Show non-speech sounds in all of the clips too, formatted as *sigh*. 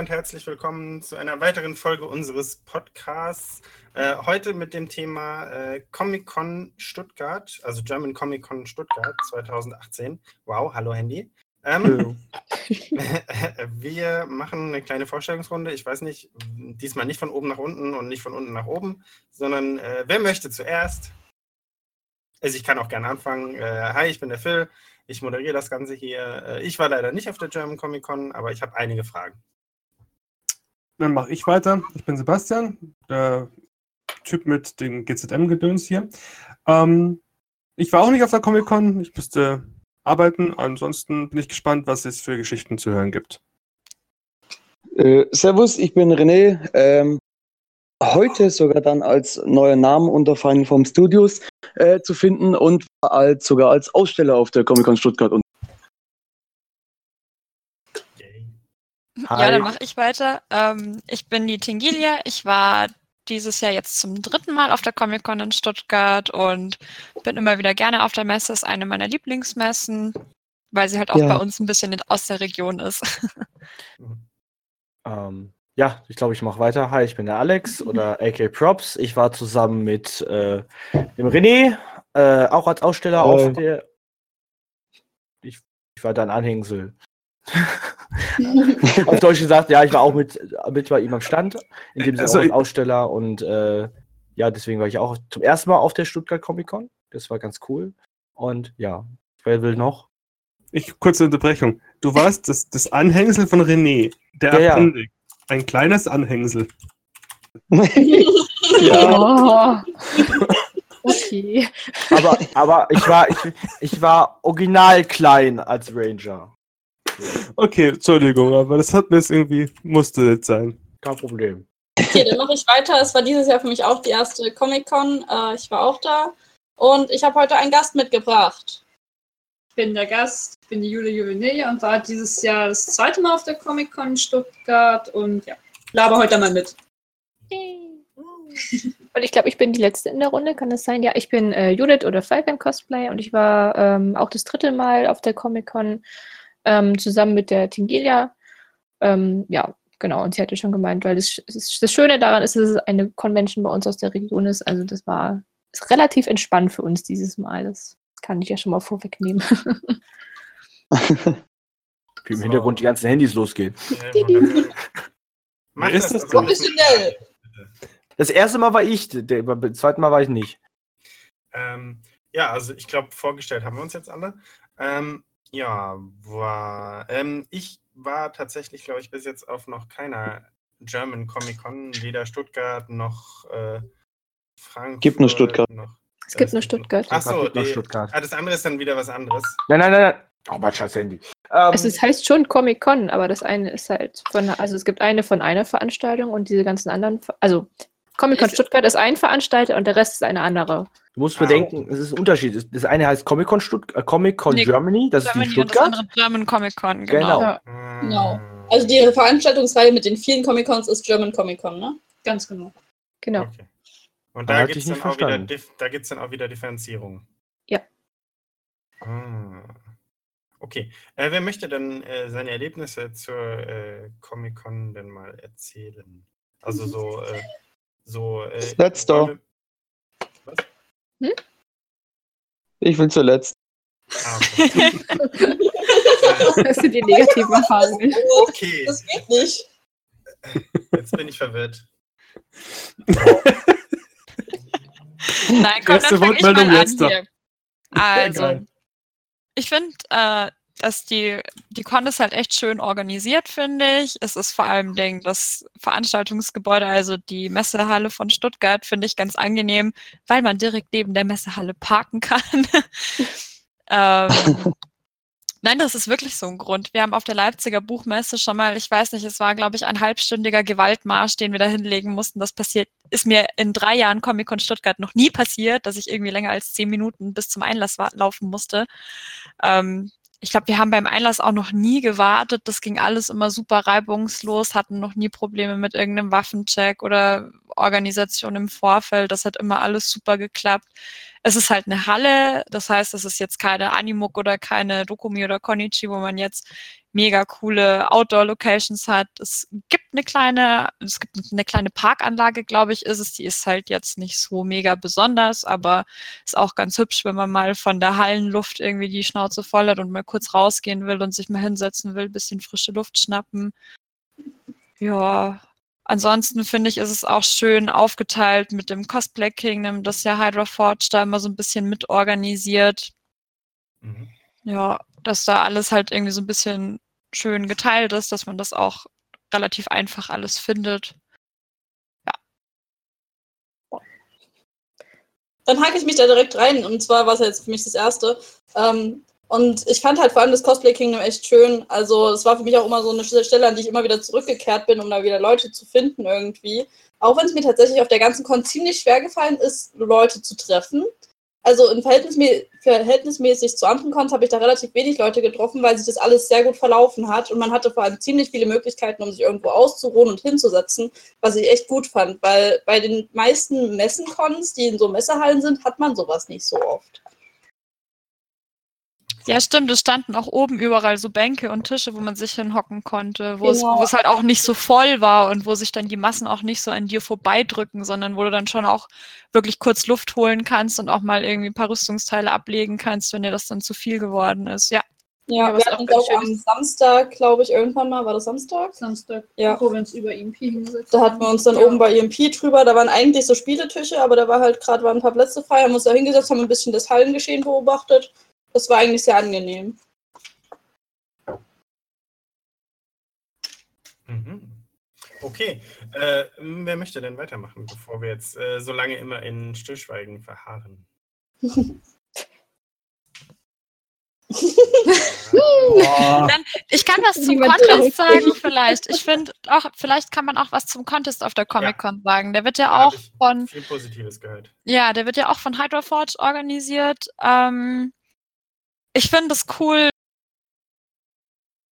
Und herzlich willkommen zu einer weiteren Folge unseres Podcasts. Äh, heute mit dem Thema äh, Comic-Con Stuttgart, also German Comic-Con Stuttgart 2018. Wow, hallo Handy. Ähm, *laughs* wir machen eine kleine Vorstellungsrunde. Ich weiß nicht, diesmal nicht von oben nach unten und nicht von unten nach oben, sondern äh, wer möchte zuerst? Also ich kann auch gerne anfangen. Äh, hi, ich bin der Phil. Ich moderiere das Ganze hier. Äh, ich war leider nicht auf der German Comic Con, aber ich habe einige Fragen. Dann mache ich weiter. Ich bin Sebastian, der Typ mit dem GZM-Gedöns hier. Ähm, ich war auch nicht auf der Comic Con. Ich müsste arbeiten. Ansonsten bin ich gespannt, was es für Geschichten zu hören gibt. Äh, servus, ich bin René. Ähm, heute sogar dann als neuer Name unter Final Form Studios äh, zu finden und als, sogar als Aussteller auf der Comic Con Stuttgart. Und ja, dann mache ich weiter. Ähm, ich bin die Tingilia. Ich war dieses Jahr jetzt zum dritten Mal auf der Comic Con in Stuttgart und bin immer wieder gerne auf der Messe. Ist eine meiner Lieblingsmessen, weil sie halt auch ja. bei uns ein bisschen aus der Region ist. *laughs* ähm, ja, ich glaube, ich mache weiter. Hi, ich bin der Alex *laughs* oder AK Props. Ich war zusammen mit äh, dem René, äh, auch als Aussteller oh. auf der. Ich, ich war dein Anhängsel. *laughs* auf Deutsch gesagt, ja, ich war auch mit, mit bei ihm am Stand, in dem also, auch Aussteller und äh, ja, deswegen war ich auch zum ersten Mal auf der Stuttgart Comic Con. Das war ganz cool. Und ja, wer will noch? Ich, kurze Unterbrechung. Du warst das, das Anhängsel von René, der ja, Appendix. Ja. Ein kleines Anhängsel. *laughs* ja. Oh. Okay. Aber, aber ich war, ich, ich war original klein als Ranger. Okay, Entschuldigung, aber das hat mir jetzt irgendwie, musste jetzt sein. Kein Problem. Okay, dann mache ich weiter. Es war dieses Jahr für mich auch die erste Comic-Con. Äh, ich war auch da. Und ich habe heute einen Gast mitgebracht. Ich bin der Gast, ich bin die Julia Juvenile und war dieses Jahr das zweite Mal auf der Comic-Con Stuttgart und ja, laber heute mal mit. Und ich glaube, ich bin die letzte in der Runde, kann das sein? Ja, ich bin äh, Judith oder Falcon Cosplay und ich war ähm, auch das dritte Mal auf der Comic-Con ähm, zusammen mit der Tingelia. Ähm, ja, genau. Und sie hatte schon gemeint, weil das, das, Schöne daran ist, dass es eine Convention bei uns aus der Region ist. Also das war relativ entspannt für uns dieses Mal. Das kann ich ja schon mal vorwegnehmen. *laughs* Wie im Hintergrund die ganzen Handys losgehen. Ja, ist das professionell. Das erste Mal war ich, beim zweiten Mal war ich nicht. Ähm, ja, also ich glaube, vorgestellt haben wir uns jetzt alle. Ähm, ja, war. Ähm, ich war tatsächlich, glaube ich, bis jetzt auf noch keiner German Comic Con, weder Stuttgart noch äh, Frankfurt. Gibt nur Stuttgart. Noch, es gibt nur Stuttgart. Achso, Stuttgart. Ah, das andere ist dann wieder was anderes. Nein, nein, nein, nein. Oh, mein scheiß Handy. Ähm, also es heißt schon Comic Con, aber das eine ist halt von, also es gibt eine von einer Veranstaltung und diese ganzen anderen, also Comic Con Stuttgart ist ein Veranstalter und der Rest ist eine andere. Du musst bedenken, es ist ein Unterschied. Das eine heißt Comic Con, Stutt äh, Comic -Con nee, Germany, das Germany ist die Stuttgart. Und das andere German Comic Con, genau. Genau. Ja. genau. Also die Veranstaltungsreihe mit den vielen Comic Cons ist German Comic Con, ne? Ganz genau. Genau. Okay. Und da gibt es dann, auch wieder, dann auch wieder Differenzierung. Ja. Ah. Okay. Äh, wer möchte denn äh, seine Erlebnisse zur äh, Comic Con denn mal erzählen? Also so, äh, so. Äh, Letzter. Was? Hm? Ich will zuletzt. Ah, *laughs* okay. das sind die negativen Erfahrungen. Okay. Das geht nicht. Jetzt bin ich verwirrt. Nein, komm, dann fang ich mal an hier. Also, ich finde, äh, dass die, die Con ist halt echt schön organisiert, finde ich. Es ist vor allem Ding, das Veranstaltungsgebäude, also die Messehalle von Stuttgart, finde ich ganz angenehm, weil man direkt neben der Messehalle parken kann. *laughs* ähm, *laughs* Nein, das ist wirklich so ein Grund. Wir haben auf der Leipziger Buchmesse schon mal, ich weiß nicht, es war, glaube ich, ein halbstündiger Gewaltmarsch, den wir da hinlegen mussten. Das passiert, ist mir in drei Jahren Comic-Con Stuttgart noch nie passiert, dass ich irgendwie länger als zehn Minuten bis zum Einlass laufen musste. Ähm, ich glaube, wir haben beim Einlass auch noch nie gewartet. Das ging alles immer super reibungslos, hatten noch nie Probleme mit irgendeinem Waffencheck oder Organisation im Vorfeld. Das hat immer alles super geklappt. Es ist halt eine Halle, das heißt, es ist jetzt keine Animuk oder keine Dokumi oder Konichi, wo man jetzt mega coole Outdoor-Locations hat. Es gibt eine kleine, es gibt eine kleine Parkanlage, glaube ich, ist es. Die ist halt jetzt nicht so mega besonders, aber ist auch ganz hübsch, wenn man mal von der Hallenluft irgendwie die Schnauze voll hat und mal kurz rausgehen will und sich mal hinsetzen will, bisschen frische Luft schnappen. Ja, ansonsten finde ich, ist es auch schön aufgeteilt mit dem Cosplay Kingdom, das ja Hydra Forge da immer so ein bisschen mitorganisiert. Mhm. Ja, dass da alles halt irgendwie so ein bisschen schön geteilt ist, dass man das auch relativ einfach alles findet. Dann hake ich mich da direkt rein. Und zwar war es jetzt für mich das Erste. Ähm, und ich fand halt vor allem das Cosplay Kingdom echt schön. Also es war für mich auch immer so eine Stelle, an die ich immer wieder zurückgekehrt bin, um da wieder Leute zu finden irgendwie. Auch wenn es mir tatsächlich auf der ganzen Con ziemlich schwer gefallen ist, Leute zu treffen. Also im Verhältnismä verhältnismäßig zu anderen Cons habe ich da relativ wenig Leute getroffen, weil sich das alles sehr gut verlaufen hat und man hatte vor allem ziemlich viele Möglichkeiten, um sich irgendwo auszuruhen und hinzusetzen, was ich echt gut fand, weil bei den meisten Messencons, die in so Messehallen sind, hat man sowas nicht so oft. Ja, stimmt. Es standen auch oben überall so Bänke und Tische, wo man sich hinhocken konnte, wo, es, Genau. wo es halt auch nicht so voll war und wo sich dann die Massen auch nicht so an dir vorbeidrücken, sondern wo du dann schon auch wirklich kurz Luft holen kannst und auch mal irgendwie ein paar Rüstungsteile ablegen kannst, wenn dir das dann zu viel geworden ist. Ja. Ja, Ja, wir auch hatten auch am. Samstag, glaube ich, irgendwann mal, war das Samstag? Samstag, Ja. wo wir uns über EMP hingesetzt Da hatten wir uns dann Ja. oben bei EMP drüber, da waren eigentlich so Spieletische, aber da war halt gerade waren ein paar Plätze frei, haben uns da hingesetzt, haben ein bisschen das Hallengeschehen beobachtet. Das war eigentlich sehr angenehm. Mhm. Okay, äh, wer möchte denn weitermachen, bevor wir jetzt äh, so lange immer in Stillschweigen verharren? Dann, ich kann was zum Contest sagen vielleicht. Ich finde auch, vielleicht kann man auch was zum Contest auf der Comic-Con sagen. Der wird ja auch von, Viel Positives gehört. ja, der wird ja auch von Hydra Forge organisiert. Ähm, ich finde es cool,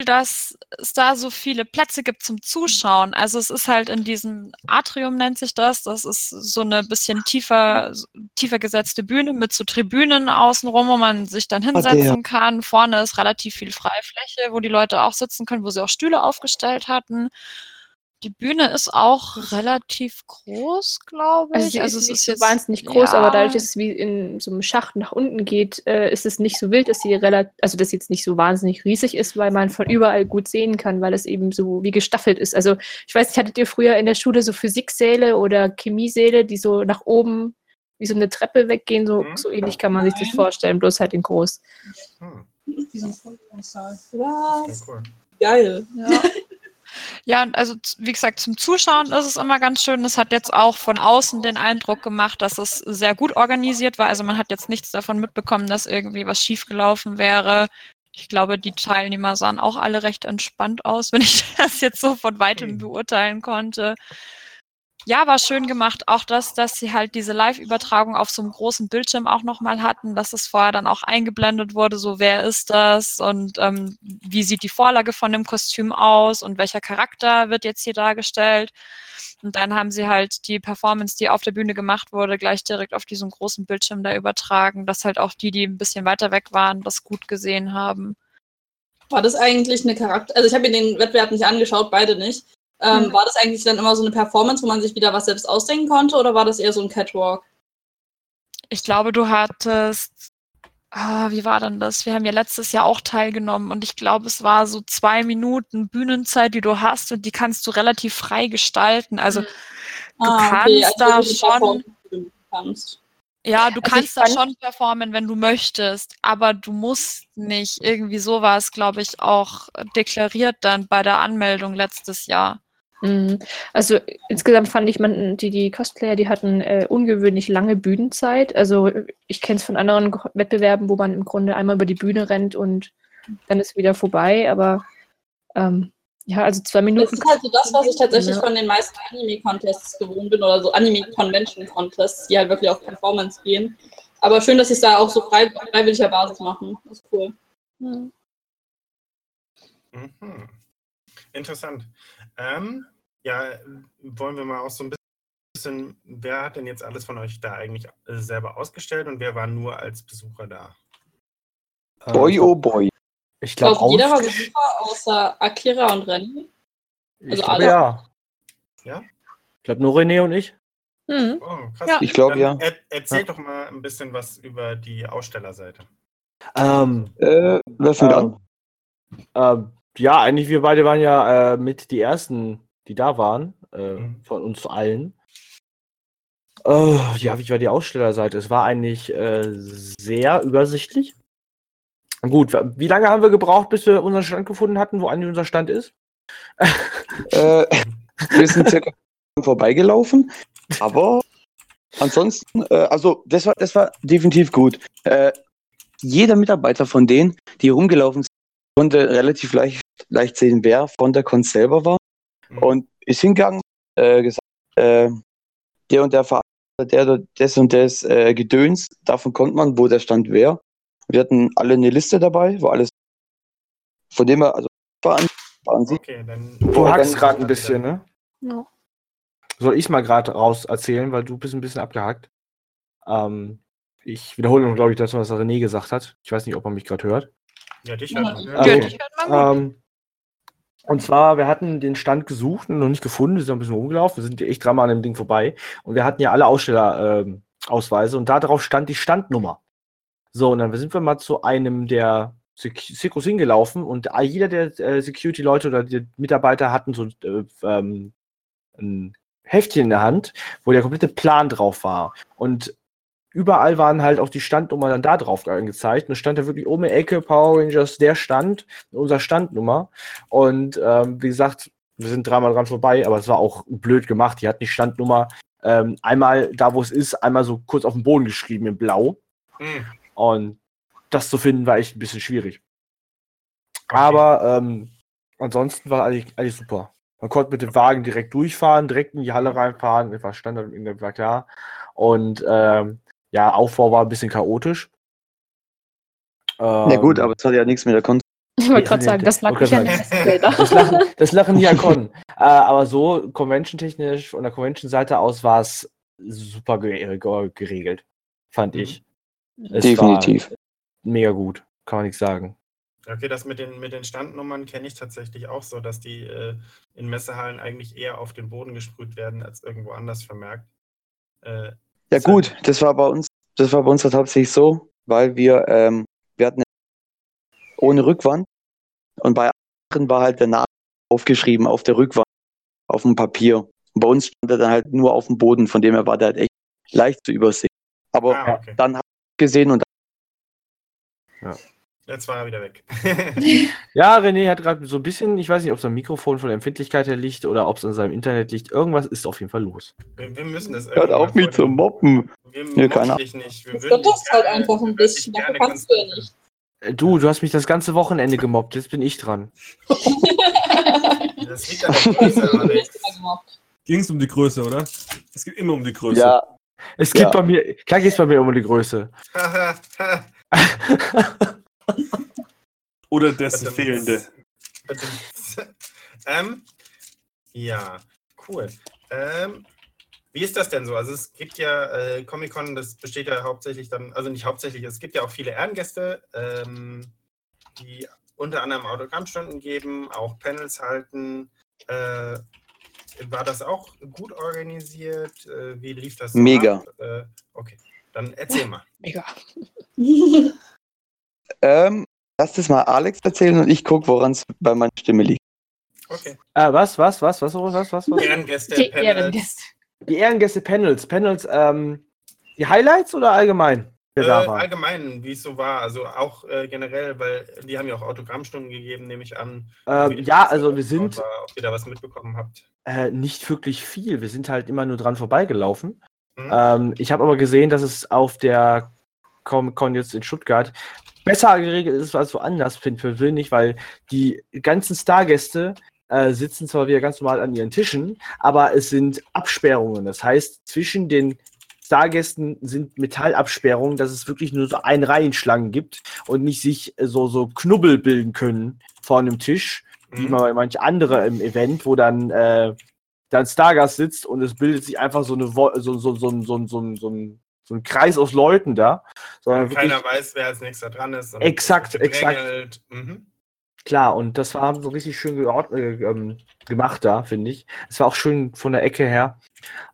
dass es da so viele Plätze gibt zum Zuschauen. Also es ist halt in diesem Atrium nennt sich das. Das ist so eine bisschen tiefer, tiefer gesetzte Bühne mit so Tribünen außenrum, wo man sich dann der. hinsetzen kann. Vorne ist relativ viel Freifläche, wo die Leute auch sitzen können, wo sie auch Stühle aufgestellt hatten. Die Bühne ist auch relativ groß, glaube ich. Also, sie also ist es nicht ist so jetzt wahnsinnig groß, aber dadurch, ja. dass es wie in so einem Schacht nach unten geht, äh, ist es nicht so wild, dass sie relativ, also dass sie jetzt nicht so wahnsinnig riesig ist, weil man von überall gut sehen kann, weil es eben so wie gestaffelt ist. Also ich weiß nicht, hattet ihr früher in der Schule so Physiksäle oder Chemiesäle, die so nach oben wie so eine Treppe weggehen? So, Mhm. so ähnlich kann man sich das vorstellen, bloß halt in groß. Hm, Diesen sehr Was? cool. Geil. Ja. Ja, und also wie gesagt, zum Zuschauen ist es immer ganz schön. Es hat jetzt auch von außen den Eindruck gemacht, dass es sehr gut organisiert war. Also man hat jetzt nichts davon mitbekommen, dass irgendwie was schiefgelaufen wäre. Ich glaube, die Teilnehmer sahen auch alle recht entspannt aus, *laughs* wenn ich das jetzt so von weitem Hm. beurteilen konnte. Ja, war schön gemacht. Auch das, dass sie halt diese Live-Übertragung auf so einem großen Bildschirm auch nochmal hatten, dass es vorher dann auch eingeblendet wurde, so wer ist das und ähm, wie sieht die Vorlage von dem Kostüm aus und welcher Charakter wird jetzt hier dargestellt. Und dann haben sie halt die Performance, die auf der Bühne gemacht wurde, gleich direkt auf diesem großen Bildschirm da übertragen, dass halt auch die, die ein bisschen weiter weg waren, das gut gesehen haben. War das eigentlich eine Charakter... Also ich habe mir den Wettbewerb nicht angeschaut, beide nicht. Ähm, Hm. War das eigentlich dann immer so eine Performance, wo man sich wieder was selbst ausdenken konnte oder war das eher so ein Catwalk? Ich glaube, du hattest, ah, wie war denn das? Wir haben ja letztes Jahr auch teilgenommen und ich glaube, es war so zwei Minuten Bühnenzeit, die du hast und die kannst du relativ frei gestalten. Also du Ah, okay, kannst also da schon, du kannst. ja, du Also kannst da schon performen, wenn du möchtest, aber du musst nicht. Irgendwie so war es, glaube ich, auch deklariert dann bei der Anmeldung letztes Jahr. Mhm. Also insgesamt fand ich, man, die, die Cosplayer, die hatten äh, ungewöhnlich lange Bühnenzeit. Also ich kenne es von anderen Wettbewerben, wo man im Grunde einmal über die Bühne rennt und dann ist wieder vorbei. Aber ähm, ja, also zwei Das Minuten. ist halt so das, was ich tatsächlich Ja. von den meisten Anime-Contests gewohnt bin oder so Anime-Convention-Contests, die halt wirklich auf Performance gehen. Aber schön, dass sie es da auch so frei, freiwilliger Basis machen. Das ist cool. Mhm. Mhm. Interessant. Ähm, ja, wollen wir mal auch so ein bisschen wer hat denn jetzt alles von euch da eigentlich äh, selber ausgestellt und wer war nur als Besucher da? Äh, Boy, ich oh glaub- boy. Ich Ich glaube, glaube, jeder war Besucher außer Akira und Rennen. ich also glaub, alle. ja. Ja? Ich glaube, nur René und ich. Mhm. Oh, krass. Ja. Ich glaube, ja. Er, erzähl doch mal ein bisschen was über die Ausstellerseite. Ähm, Äh, wer fängt Ähm, an? ähm, ja, eigentlich wir beide waren ja äh, mit die ersten, die da waren, äh, Mhm. von uns allen. Äh, ja, wie war die Ausstellerseite? Es war eigentlich äh, sehr übersichtlich. Gut, wie lange haben wir gebraucht, bis wir unseren Stand gefunden hatten, wo eigentlich unser Stand ist? *laughs* Äh, wir sind circa *laughs* vorbeigelaufen, aber ansonsten, äh, also das war, das war definitiv gut. Äh, jeder Mitarbeiter von denen, die rumgelaufen sind, konnte relativ leicht, leicht sehen, wer von der Con selber war Mhm. und ist hingegangen, äh, gesagt, äh, der und der Veranstalter, der, der das und das äh, Gedöns, davon konnte man, wo der Stand wäre. Wir hatten alle eine Liste dabei, wo alles von dem her, also war an, war an sich Okay, dann. Du hackst gerade ein bisschen, ne? Ja. Soll ich mal gerade raus erzählen, weil du bist ein bisschen abgehackt. Ähm, ich wiederhole, glaube ich, das, was René gesagt hat. Ich weiß nicht, ob er mich gerade hört. Ja, dich hört man. Ja. Ja, Okay. dich hört man gut. Ähm, und zwar, wir hatten den Stand gesucht und noch nicht gefunden, wir sind ein bisschen rumgelaufen, wir sind echt dreimal an dem Ding vorbei und wir hatten ja alle Ausstellerausweise ähm, Ausweise und da drauf stand die Standnummer. So, und dann sind wir mal zu einem der Secos hingelaufen und jeder der äh, Security-Leute oder die Mitarbeiter hatten so äh, ähm, ein Heftchen in der Hand, wo der komplette Plan drauf war. Und überall waren halt auch die Standnummer dann da drauf angezeigt. Und es stand da wirklich oben in der Ecke Power Rangers der Stand, unser Standnummer. Und ähm, wie gesagt, wir sind dreimal dran vorbei, aber es war auch blöd gemacht. Die hatten die Standnummer ähm, einmal da, wo es ist, einmal so kurz auf den Boden geschrieben in Blau. Hm. Und das zu finden war echt ein bisschen schwierig. Aber ähm, ansonsten war eigentlich, eigentlich super. Man konnte mit dem Wagen direkt durchfahren, direkt in die Halle reinfahren. War Standard, war klar. Und ähm, ja, Aufbau war ein bisschen chaotisch. Ja gut, Ähm, aber es hat ja nichts mit der Kon Ich wollte gerade sagen, das lag nicht an das Lachen, das Lachen hier *laughs* Con. äh, aber so convention-technisch von der Convention-Seite aus war es super ge geregelt, fand Mhm. ich. Es Definitiv. War mega gut, kann man nichts sagen. Okay, das mit den, mit den Standnummern kenne ich tatsächlich auch so, dass die äh, in Messehallen eigentlich eher auf den Boden gesprüht werden, als irgendwo anders vermerkt. Äh, Ja gut, das war bei uns, das war bei uns halt hauptsächlich so, weil wir, ähm, wir hatten ohne Rückwand und bei anderen war halt der Name aufgeschrieben auf der Rückwand, auf dem Papier. Und bei uns stand er dann halt nur auf dem Boden, von dem her war der halt echt leicht zu übersehen. Aber ah, okay. dann hat er gesehen und Jetzt war er wieder weg. *laughs* Ja, René hat gerade so ein bisschen, ich weiß nicht, ob es am Mikrofon von der Empfindlichkeit her liegt oder ob es an seinem Internet liegt. Irgendwas ist auf jeden Fall los. wir, wir müssen das hört auf mich zu mobben. Wir Ja, mobben keine dich nicht. Wir dich halt einfach ein bisschen. Dafür kannst du ja nicht. Äh, Du, du hast mich das ganze Wochenende gemobbt, jetzt bin ich dran. Das liegt an der Größe, *laughs* Alex. Ging es um die Größe, oder? Es geht immer um die Größe. Ja, Es geht Ja. bei mir, klar geht es bei mir um die Größe. *laughs* *laughs* Oder dessen Verdammt. fehlende. ähm, ja, cool. Ähm, wie ist das denn so? Also es gibt ja äh, Comic-Con, das besteht ja hauptsächlich dann, also nicht hauptsächlich, es gibt ja auch viele Ehrengäste, ähm, die unter anderem Autogrammstunden geben, auch Panels halten. Äh, war das auch gut organisiert? Äh, wie lief das? so Mega. ab? Äh, okay, dann erzähl mal. Mega. *laughs* ähm, lass das mal Alex erzählen und ich gucke, woran es bei meiner Stimme liegt. Okay. Äh, was, was, was, was, was, was, was? was? Ehrengäste, Die Panels. Ehrengäste. Die Ehrengäste Panels. Panels, ähm, die Highlights oder allgemein? Äh, allgemein, wie es so war, also auch äh, generell, weil die haben ja auch Autogrammstunden gegeben, nehme ich an. Ähm, ja, so also wir sind War, ob ihr da was mitbekommen habt. äh, nicht wirklich viel. Wir sind halt immer nur dran vorbeigelaufen. Hm? Ähm, ich habe aber gesehen, dass es auf der Comic-Con jetzt in Stuttgart besser geregelt ist als woanders, finde ich persönlich, weil die ganzen Stargäste äh, sitzen zwar wieder ganz normal an ihren Tischen, aber es sind Absperrungen. Das heißt, zwischen den Stargästen sind Metallabsperrungen, dass es wirklich nur so einen Reihenschlangen gibt und nicht sich so, so Knubbel bilden können vor einem Tisch, wie Mhm. man bei manch andere im Event, wo dann äh, da ein Stargast sitzt und es bildet sich einfach so, eine, Wo- so, so, so, so, so, so, ein, so ein Kreis aus Leuten da. Sondern wirklich, Keiner weiß, wer als nächster dran ist. Exakt, exakt. Mhm. Klar, und das war so richtig schön geord- äh, ähm, gemacht da, finde ich. Es war auch schön von der Ecke her.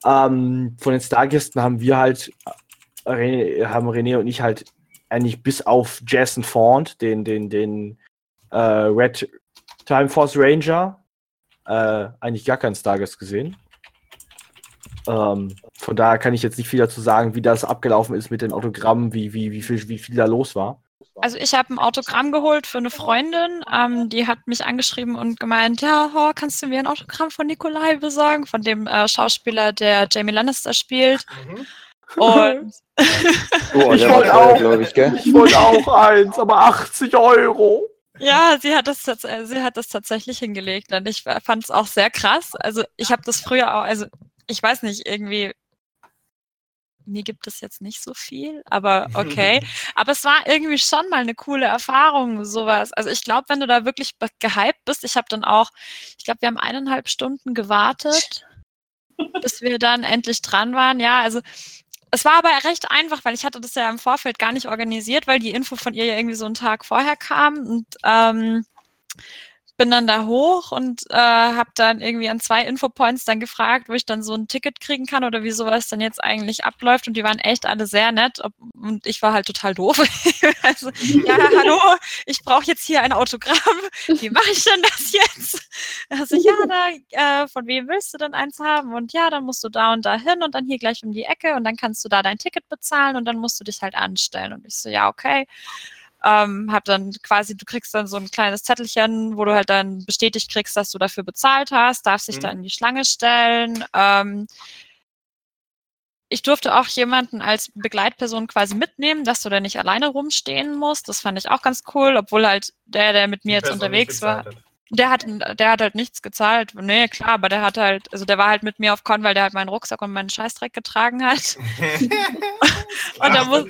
Ähm, von den Stargästen haben wir halt, René, haben René und ich halt eigentlich bis auf Jason Font, den, den, den äh, Red Time Force Ranger, äh, eigentlich gar keinen Stargast gesehen. Ähm, von daher kann ich jetzt nicht viel dazu sagen, wie das abgelaufen ist mit den Autogrammen, wie, wie, wie, viel, wie viel da los war. Also ich habe ein Autogramm geholt für eine Freundin, ähm, die hat mich angeschrieben und gemeint, ja, oh, kannst du mir ein Autogramm von Nikolai besorgen, von dem äh, Schauspieler, der Jamie Lannister spielt. Mhm. Und *laughs* Oh, *laughs* Ich wollte auch. ich? Ich wollte auch eins, aber 80 Euro. ja, sie hat das, äh, sie hat das tatsächlich hingelegt und ich fand es auch sehr krass. Also ich habe das früher auch, also ich weiß nicht, irgendwie, mir gibt es jetzt nicht so viel, aber okay. *laughs* Aber es war irgendwie schon mal eine coole Erfahrung, sowas. Also ich glaube, wenn du da wirklich gehypt bist, ich habe dann auch, ich glaube, wir haben eineinhalb Stunden gewartet, bis wir dann endlich dran waren. Ja, also es war aber recht einfach, weil ich hatte das ja im Vorfeld gar nicht organisiert, weil die Info von ihr ja irgendwie so einen Tag vorher kam und ähm, bin dann da hoch und äh, habe dann irgendwie an zwei Infopoints dann gefragt, wo ich dann so ein Ticket kriegen kann oder wie sowas dann jetzt eigentlich abläuft. Und die waren echt alle sehr nett. Ob, und ich war halt total doof. *laughs* also, ja, hallo, ich brauche jetzt hier ein Autogramm. Wie mache ich denn das jetzt? Also, ja, da, äh, von wem willst du denn eins haben? Und ja, dann musst du da und da hin und dann hier gleich um die Ecke und dann kannst du da dein Ticket bezahlen und dann musst du dich halt anstellen. Und ich so, ja, okay ähm, hab dann quasi, du kriegst dann so ein kleines Zettelchen, wo du halt dann bestätigt kriegst, dass du dafür bezahlt hast, darfst dich Mhm. da in die Schlange stellen. Ähm, ich durfte auch jemanden als Begleitperson quasi mitnehmen, dass du da nicht alleine rumstehen musst. Das fand ich auch ganz cool, obwohl halt der, der mit mir jetzt unterwegs war, der hat, der hat halt nichts gezahlt. Nee, klar, aber der hat halt, also der war halt mit mir auf Con, weil der halt meinen Rucksack und meinen Scheißdreck getragen hat. *laughs* Und da muss,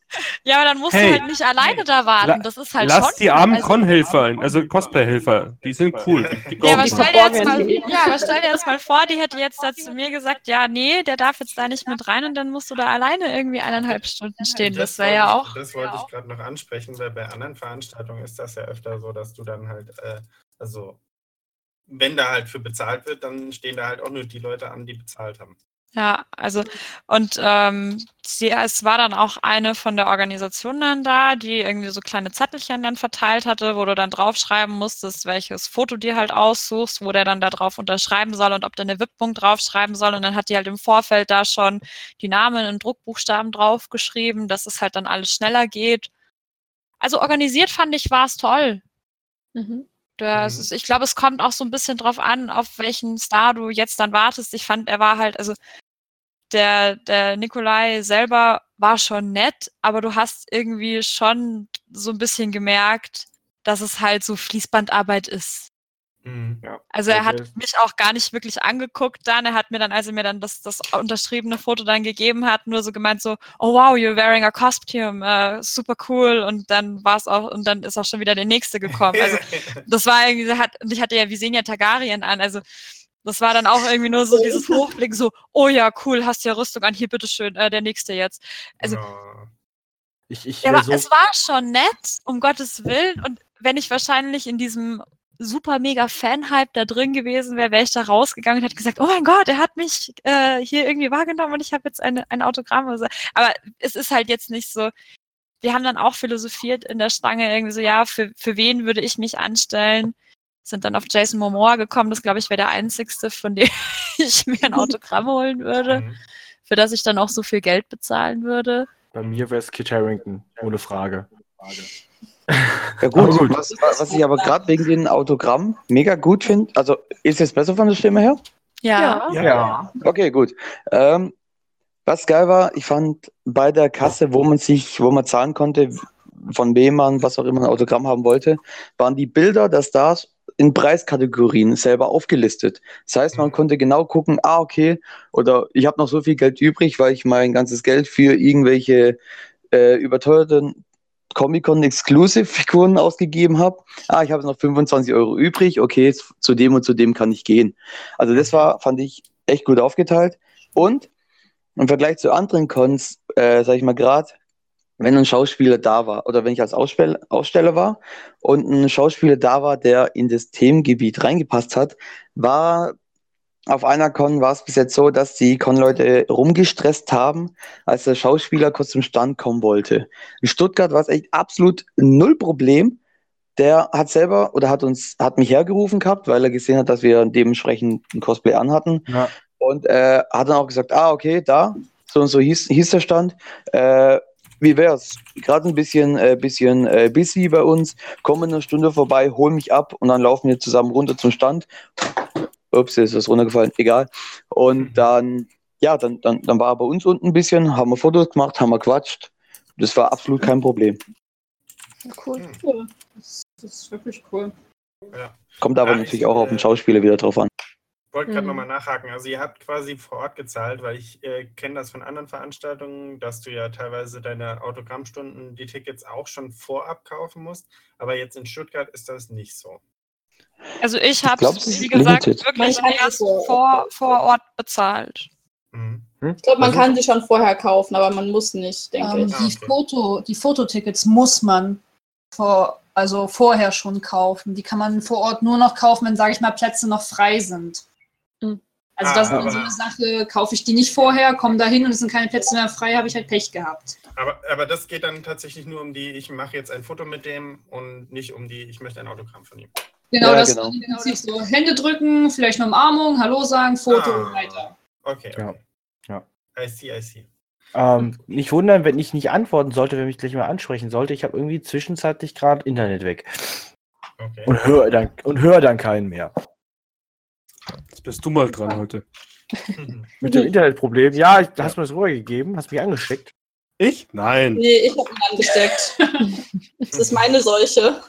*laughs* ja, aber dann musst Hey. du halt nicht alleine da warten. La- Das ist halt Lass schon. die armen also- Con-Helfer, also Cosplay-Helfer, die sind cool. Die Ja, aber stell dir jetzt mal, ja, aber stell dir jetzt mal vor, die hätte jetzt da zu mir gesagt, ja, nee, der darf jetzt da nicht mit rein und dann musst du da alleine irgendwie eineinhalb Stunden stehen. Das wäre ja wollte auch. Ich, das wollte ich gerade noch ansprechen, weil bei anderen Veranstaltungen ist das ja öfter so, dass du dann halt, äh, also wenn da halt für bezahlt wird, dann stehen da halt auch nur die Leute an, die bezahlt haben. Ja, also und ähm, sie, es war dann auch eine von der Organisation dann da, die irgendwie so kleine Zettelchen dann verteilt hatte, wo du dann draufschreiben musstest, welches Foto dir halt aussuchst, wo der dann da drauf unterschreiben soll und ob der eine WIP-Punkt draufschreiben soll. Und dann hat die halt im Vorfeld da schon die Namen in Druckbuchstaben draufgeschrieben, dass es halt dann alles schneller geht. Also organisiert fand ich, war es toll. Mhm. Das Mhm. ist, ich glaube, es kommt auch so ein bisschen drauf an, auf welchen Star du jetzt dann wartest. Ich fand, er war halt, also der, der Nikolai selber war schon nett, aber du hast irgendwie schon so ein bisschen gemerkt, dass es halt so Fließbandarbeit ist. Mhm. Also er hat Okay. mich auch gar nicht wirklich angeguckt dann. Er hat mir dann, als er mir dann das, das unterschriebene Foto dann gegeben hat, nur so gemeint so, oh wow, you're wearing a costume, äh, super cool. Und dann war es auch, und dann ist auch schon wieder der nächste gekommen. Also *laughs* das war irgendwie, er hat, und ich hatte ja Visenya Targaryen an, also das war dann auch irgendwie nur so dieses Hochblicken, so, oh ja, cool, hast ja Rüstung an, hier bitteschön, äh, der nächste jetzt. Also Ja. Ich, ich ja, aber so, es war schon nett, um Gottes Willen. Und wenn ich wahrscheinlich in diesem super mega Fan-Hype da drin gewesen wäre, wäre ich da rausgegangen und hätte gesagt, oh mein Gott, er hat mich äh, hier irgendwie wahrgenommen und ich habe jetzt eine, ein Autogramm. Oder so. Aber es ist halt jetzt nicht so. Wir haben dann auch philosophiert in der Stange, irgendwie so, ja, für, für wen würde ich mich anstellen? Sind dann auf Jason Momoa gekommen, das glaube ich wäre der einzigste, von dem *laughs* ich mir ein Autogramm holen würde, Mhm. für das ich dann auch so viel Geld bezahlen würde. bei mir wäre es Kit Harington, ohne Frage. Ja gut, gut. Was, was ich aber gerade wegen den Autogramm mega gut finde, also ist jetzt besser von der Stimme her? Ja. Ja. Okay, gut. Ähm, was geil war, ich fand bei der Kasse, wo man sich, wo man zahlen konnte, von wem man, was auch immer, ein Autogramm haben wollte, waren die Bilder der Stars in Preiskategorien selber aufgelistet. Das heißt, man konnte genau gucken, ah, okay, oder ich habe noch so viel Geld übrig, weil ich mein ganzes Geld für irgendwelche äh, überteuerten Comic-Con Exclusive Figuren ausgegeben habe. Ah, ich habe noch 25 Euro übrig. Okay, zu dem und zu dem kann ich gehen. Also das war, fand ich echt gut aufgeteilt. Und im Vergleich zu anderen Cons, äh, sag ich mal gerade, wenn ein Schauspieler da war oder wenn ich als Aussteller, Aussteller war und ein Schauspieler da war, der in das Themengebiet reingepasst hat, war auf einer Con war es bis jetzt so, dass die Con-Leute rumgestresst haben, als der Schauspieler kurz zum Stand kommen wollte. In Stuttgart war es echt absolut null Problem. Der hat selber oder hat uns, hat mich hergerufen gehabt, weil er gesehen hat, dass wir dementsprechend ein Cosplay anhatten. Ja. Und äh, hat dann auch gesagt, ah, okay, da, so und so hieß, hieß der Stand. Äh, wie wär's? Gerade ein bisschen, äh, bisschen äh, busy bei uns. Komm in einer Stunde vorbei, hol mich ab und dann laufen wir zusammen runter zum Stand. Ups, ist was runtergefallen, egal. Und dann, ja, dann, dann, dann war er bei uns unten ein bisschen, haben wir Fotos gemacht, haben wir quatscht. Das war absolut kein Problem. Cool. Cool. Das, das ist wirklich cool. Kommt aber Ja, natürlich ich, auch auf den äh, Schauspieler wieder drauf an. Ich wollte gerade Mhm. nochmal nachhaken. Also ihr habt quasi vor Ort gezahlt, weil ich äh, kenne das von anderen Veranstaltungen, dass du ja teilweise deine Autogrammstunden, die Tickets auch schon vorab kaufen musst. Aber jetzt in Stuttgart ist das nicht so. Also ich habe es wie gesagt, limited. wirklich erst vor, vor Ort bezahlt. Mhm. Ich glaube, man Also- kann sie schon vorher kaufen, aber man muss nicht, denke Ähm, ich. Ah, die, okay. Foto, die Fototickets muss man vor, also vorher schon kaufen. Die kann man vor Ort nur noch kaufen, wenn, sage ich mal, Plätze noch frei sind. Mhm. Also Ah, das ist dann aber- so eine Sache, kaufe ich die nicht vorher, komme da hin und es sind keine Plätze mehr frei, habe ich halt Pech gehabt. Aber, aber das geht dann tatsächlich nur um die, ich mache jetzt ein Foto mit dem und nicht um die, ich möchte ein Autogramm von ihm. Genau, Ja, das genau. im Prinzip so Hände drücken, vielleicht eine Umarmung, Hallo sagen, Foto Ah. weiter. Okay. Ja. okay. Ja. I see, I see. Ähm, nicht wundern, wenn ich nicht antworten sollte, wenn mich gleich mal ansprechen sollte. Ich habe irgendwie zwischenzeitlich gerade Internet weg. Okay. Und höre dann, und hör dann keinen mehr. Jetzt bist du mal dran heute. *laughs* Mit dem Internetproblem. Ja, ich, hast mir das rübergegeben, hast mich angesteckt. Ich? Nein. Nee, ich habe ihn angesteckt. *laughs* das ist meine Seuche.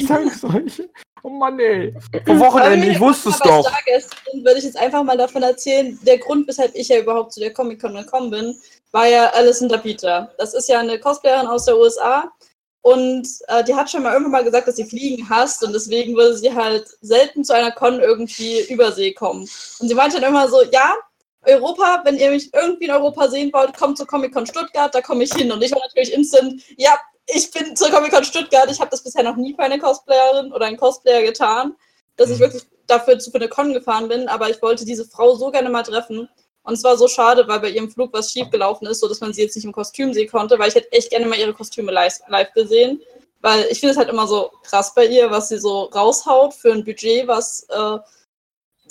Sag solche. Oh Mann, ey. Vor Wochenende, ich wusste es doch. ist, würde ich jetzt einfach mal davon erzählen, der Grund, weshalb ich ja überhaupt zu der Comic-Con gekommen bin, war ja Alison Dabita. Das ist ja eine Cosplayerin aus der USA und äh, die hat schon mal irgendwann mal gesagt, dass sie Fliegen hasst und deswegen würde sie halt selten zu einer Con irgendwie übersee kommen. Und sie meinte dann immer so, ja, Europa, wenn ihr mich irgendwie in Europa sehen wollt, kommt zur Comic-Con Stuttgart, da komme ich hin. Und ich war natürlich instant, ja, ich bin zur Comic-Con Stuttgart. Ich habe das bisher noch nie für eine Cosplayerin oder einen Cosplayer getan, dass ich Mhm. wirklich dafür zu eine Con gefahren bin, aber ich wollte diese Frau so gerne mal treffen. Und es war so schade, weil bei ihrem Flug was schiefgelaufen ist, sodass man sie jetzt nicht im Kostüm sehen konnte, weil ich hätte echt gerne mal ihre Kostüme live, live gesehen. Weil ich finde es halt immer so krass bei ihr, was sie so raushaut für ein Budget, was äh,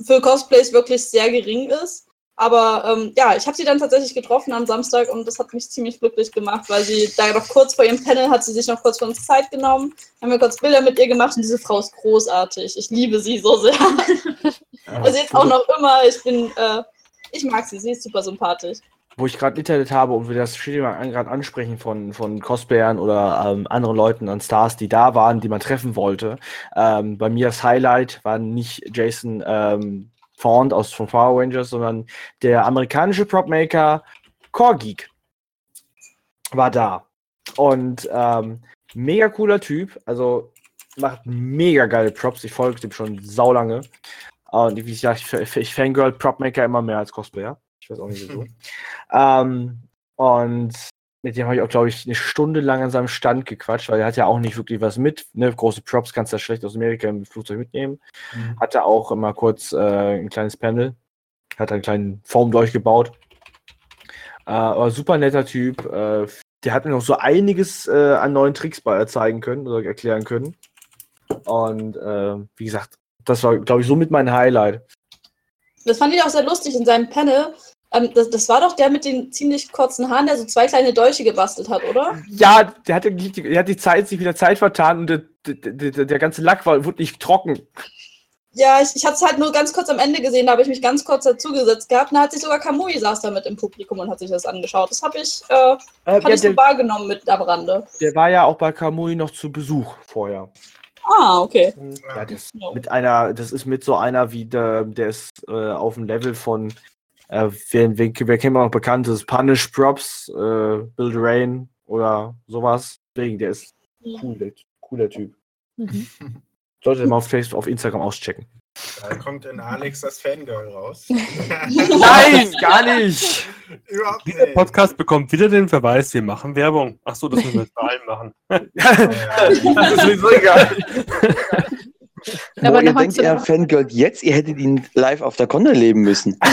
für Cosplays wirklich sehr gering ist. Aber ähm, ja, ich habe sie dann tatsächlich getroffen am Samstag und das hat mich ziemlich glücklich gemacht, weil sie da noch kurz vor ihrem Panel hat sie sich noch kurz für uns Zeit genommen, haben wir kurz Bilder mit ihr gemacht und diese Frau ist großartig. Ich liebe sie so sehr. *laughs* Also jetzt auch noch immer, ich bin, äh, ich mag sie, sie ist super sympathisch. Wo ich gerade Internet habe und wir das Thema gerade ansprechen von, von Cosplayern oder ähm, anderen Leuten an Stars, die da waren, die man treffen wollte. Ähm, bei mir das Highlight war nicht Jason Fond aus von Power Rangers, sondern der amerikanische Propmaker Core Geek war da. Und ähm, mega cooler Typ, also macht mega geile Props. Ich folge dem schon saulange. Und wie gesagt, ich, ich fangirl Propmaker immer mehr als Cosplayer. Ich weiß auch nicht wieso. *laughs* ähm, und mit dem habe ich auch, glaube ich, eine Stunde lang an seinem Stand gequatscht, weil er hat ja auch nicht wirklich was mit. Ne? Große Props kannst du ja schlecht aus Amerika im Flugzeug mitnehmen. Mhm. Hatte auch immer kurz äh, ein kleines Panel. Hat einen kleinen Form durchgebaut. Äh, aber super netter Typ. Äh, der hat mir noch so einiges äh, an neuen Tricks bei zeigen können oder erklären können. Und äh, wie gesagt, das war, glaube ich, somit mein Highlight. Das fand ich auch sehr lustig in seinem Panel. Ähm, das, das war doch der mit den ziemlich kurzen Haaren, der so zwei kleine Dolche gebastelt hat, oder? Ja, der hatte die, der hat die Zeit, sich wieder Zeit vertan und der, der, der, der ganze Lack war, wurde nicht trocken. Ja, ich, ich hatte es halt nur ganz kurz am Ende gesehen, da habe ich mich ganz kurz dazugesetzt gehabt. Und da hat sich sogar Kamui saß da mit im Publikum und hat sich das angeschaut. Das habe ich, äh, Äh, ja, ich so wahrgenommen mit am Rande. der war ja auch bei Kamui noch zu Besuch vorher. Ah, okay. Ja, das, Ja. mit einer, das ist mit so einer wie der, der ist äh, auf dem Level von, äh, wer, wer, wer kennt man noch bekannt ist, Punish Props, äh, Build Rain oder sowas. Deswegen, der ist cool, der, cooler Typ. Mhm. *laughs* Solltet ihr mal auf Facebook, auf Instagram auschecken. Da kommt in Alex das Fangirl raus. *laughs* *laughs* Nein, gar nicht! Überhaupt Dieser nicht. Podcast bekommt wieder den Verweis, wir machen Werbung. Ach so, das müssen wir jetzt bei allen machen. Ja, das ist sowieso egal. Aber Boah, ihr denkt, er fangirlt jetzt, ihr hättet ihn live auf der Con erleben müssen. *laughs*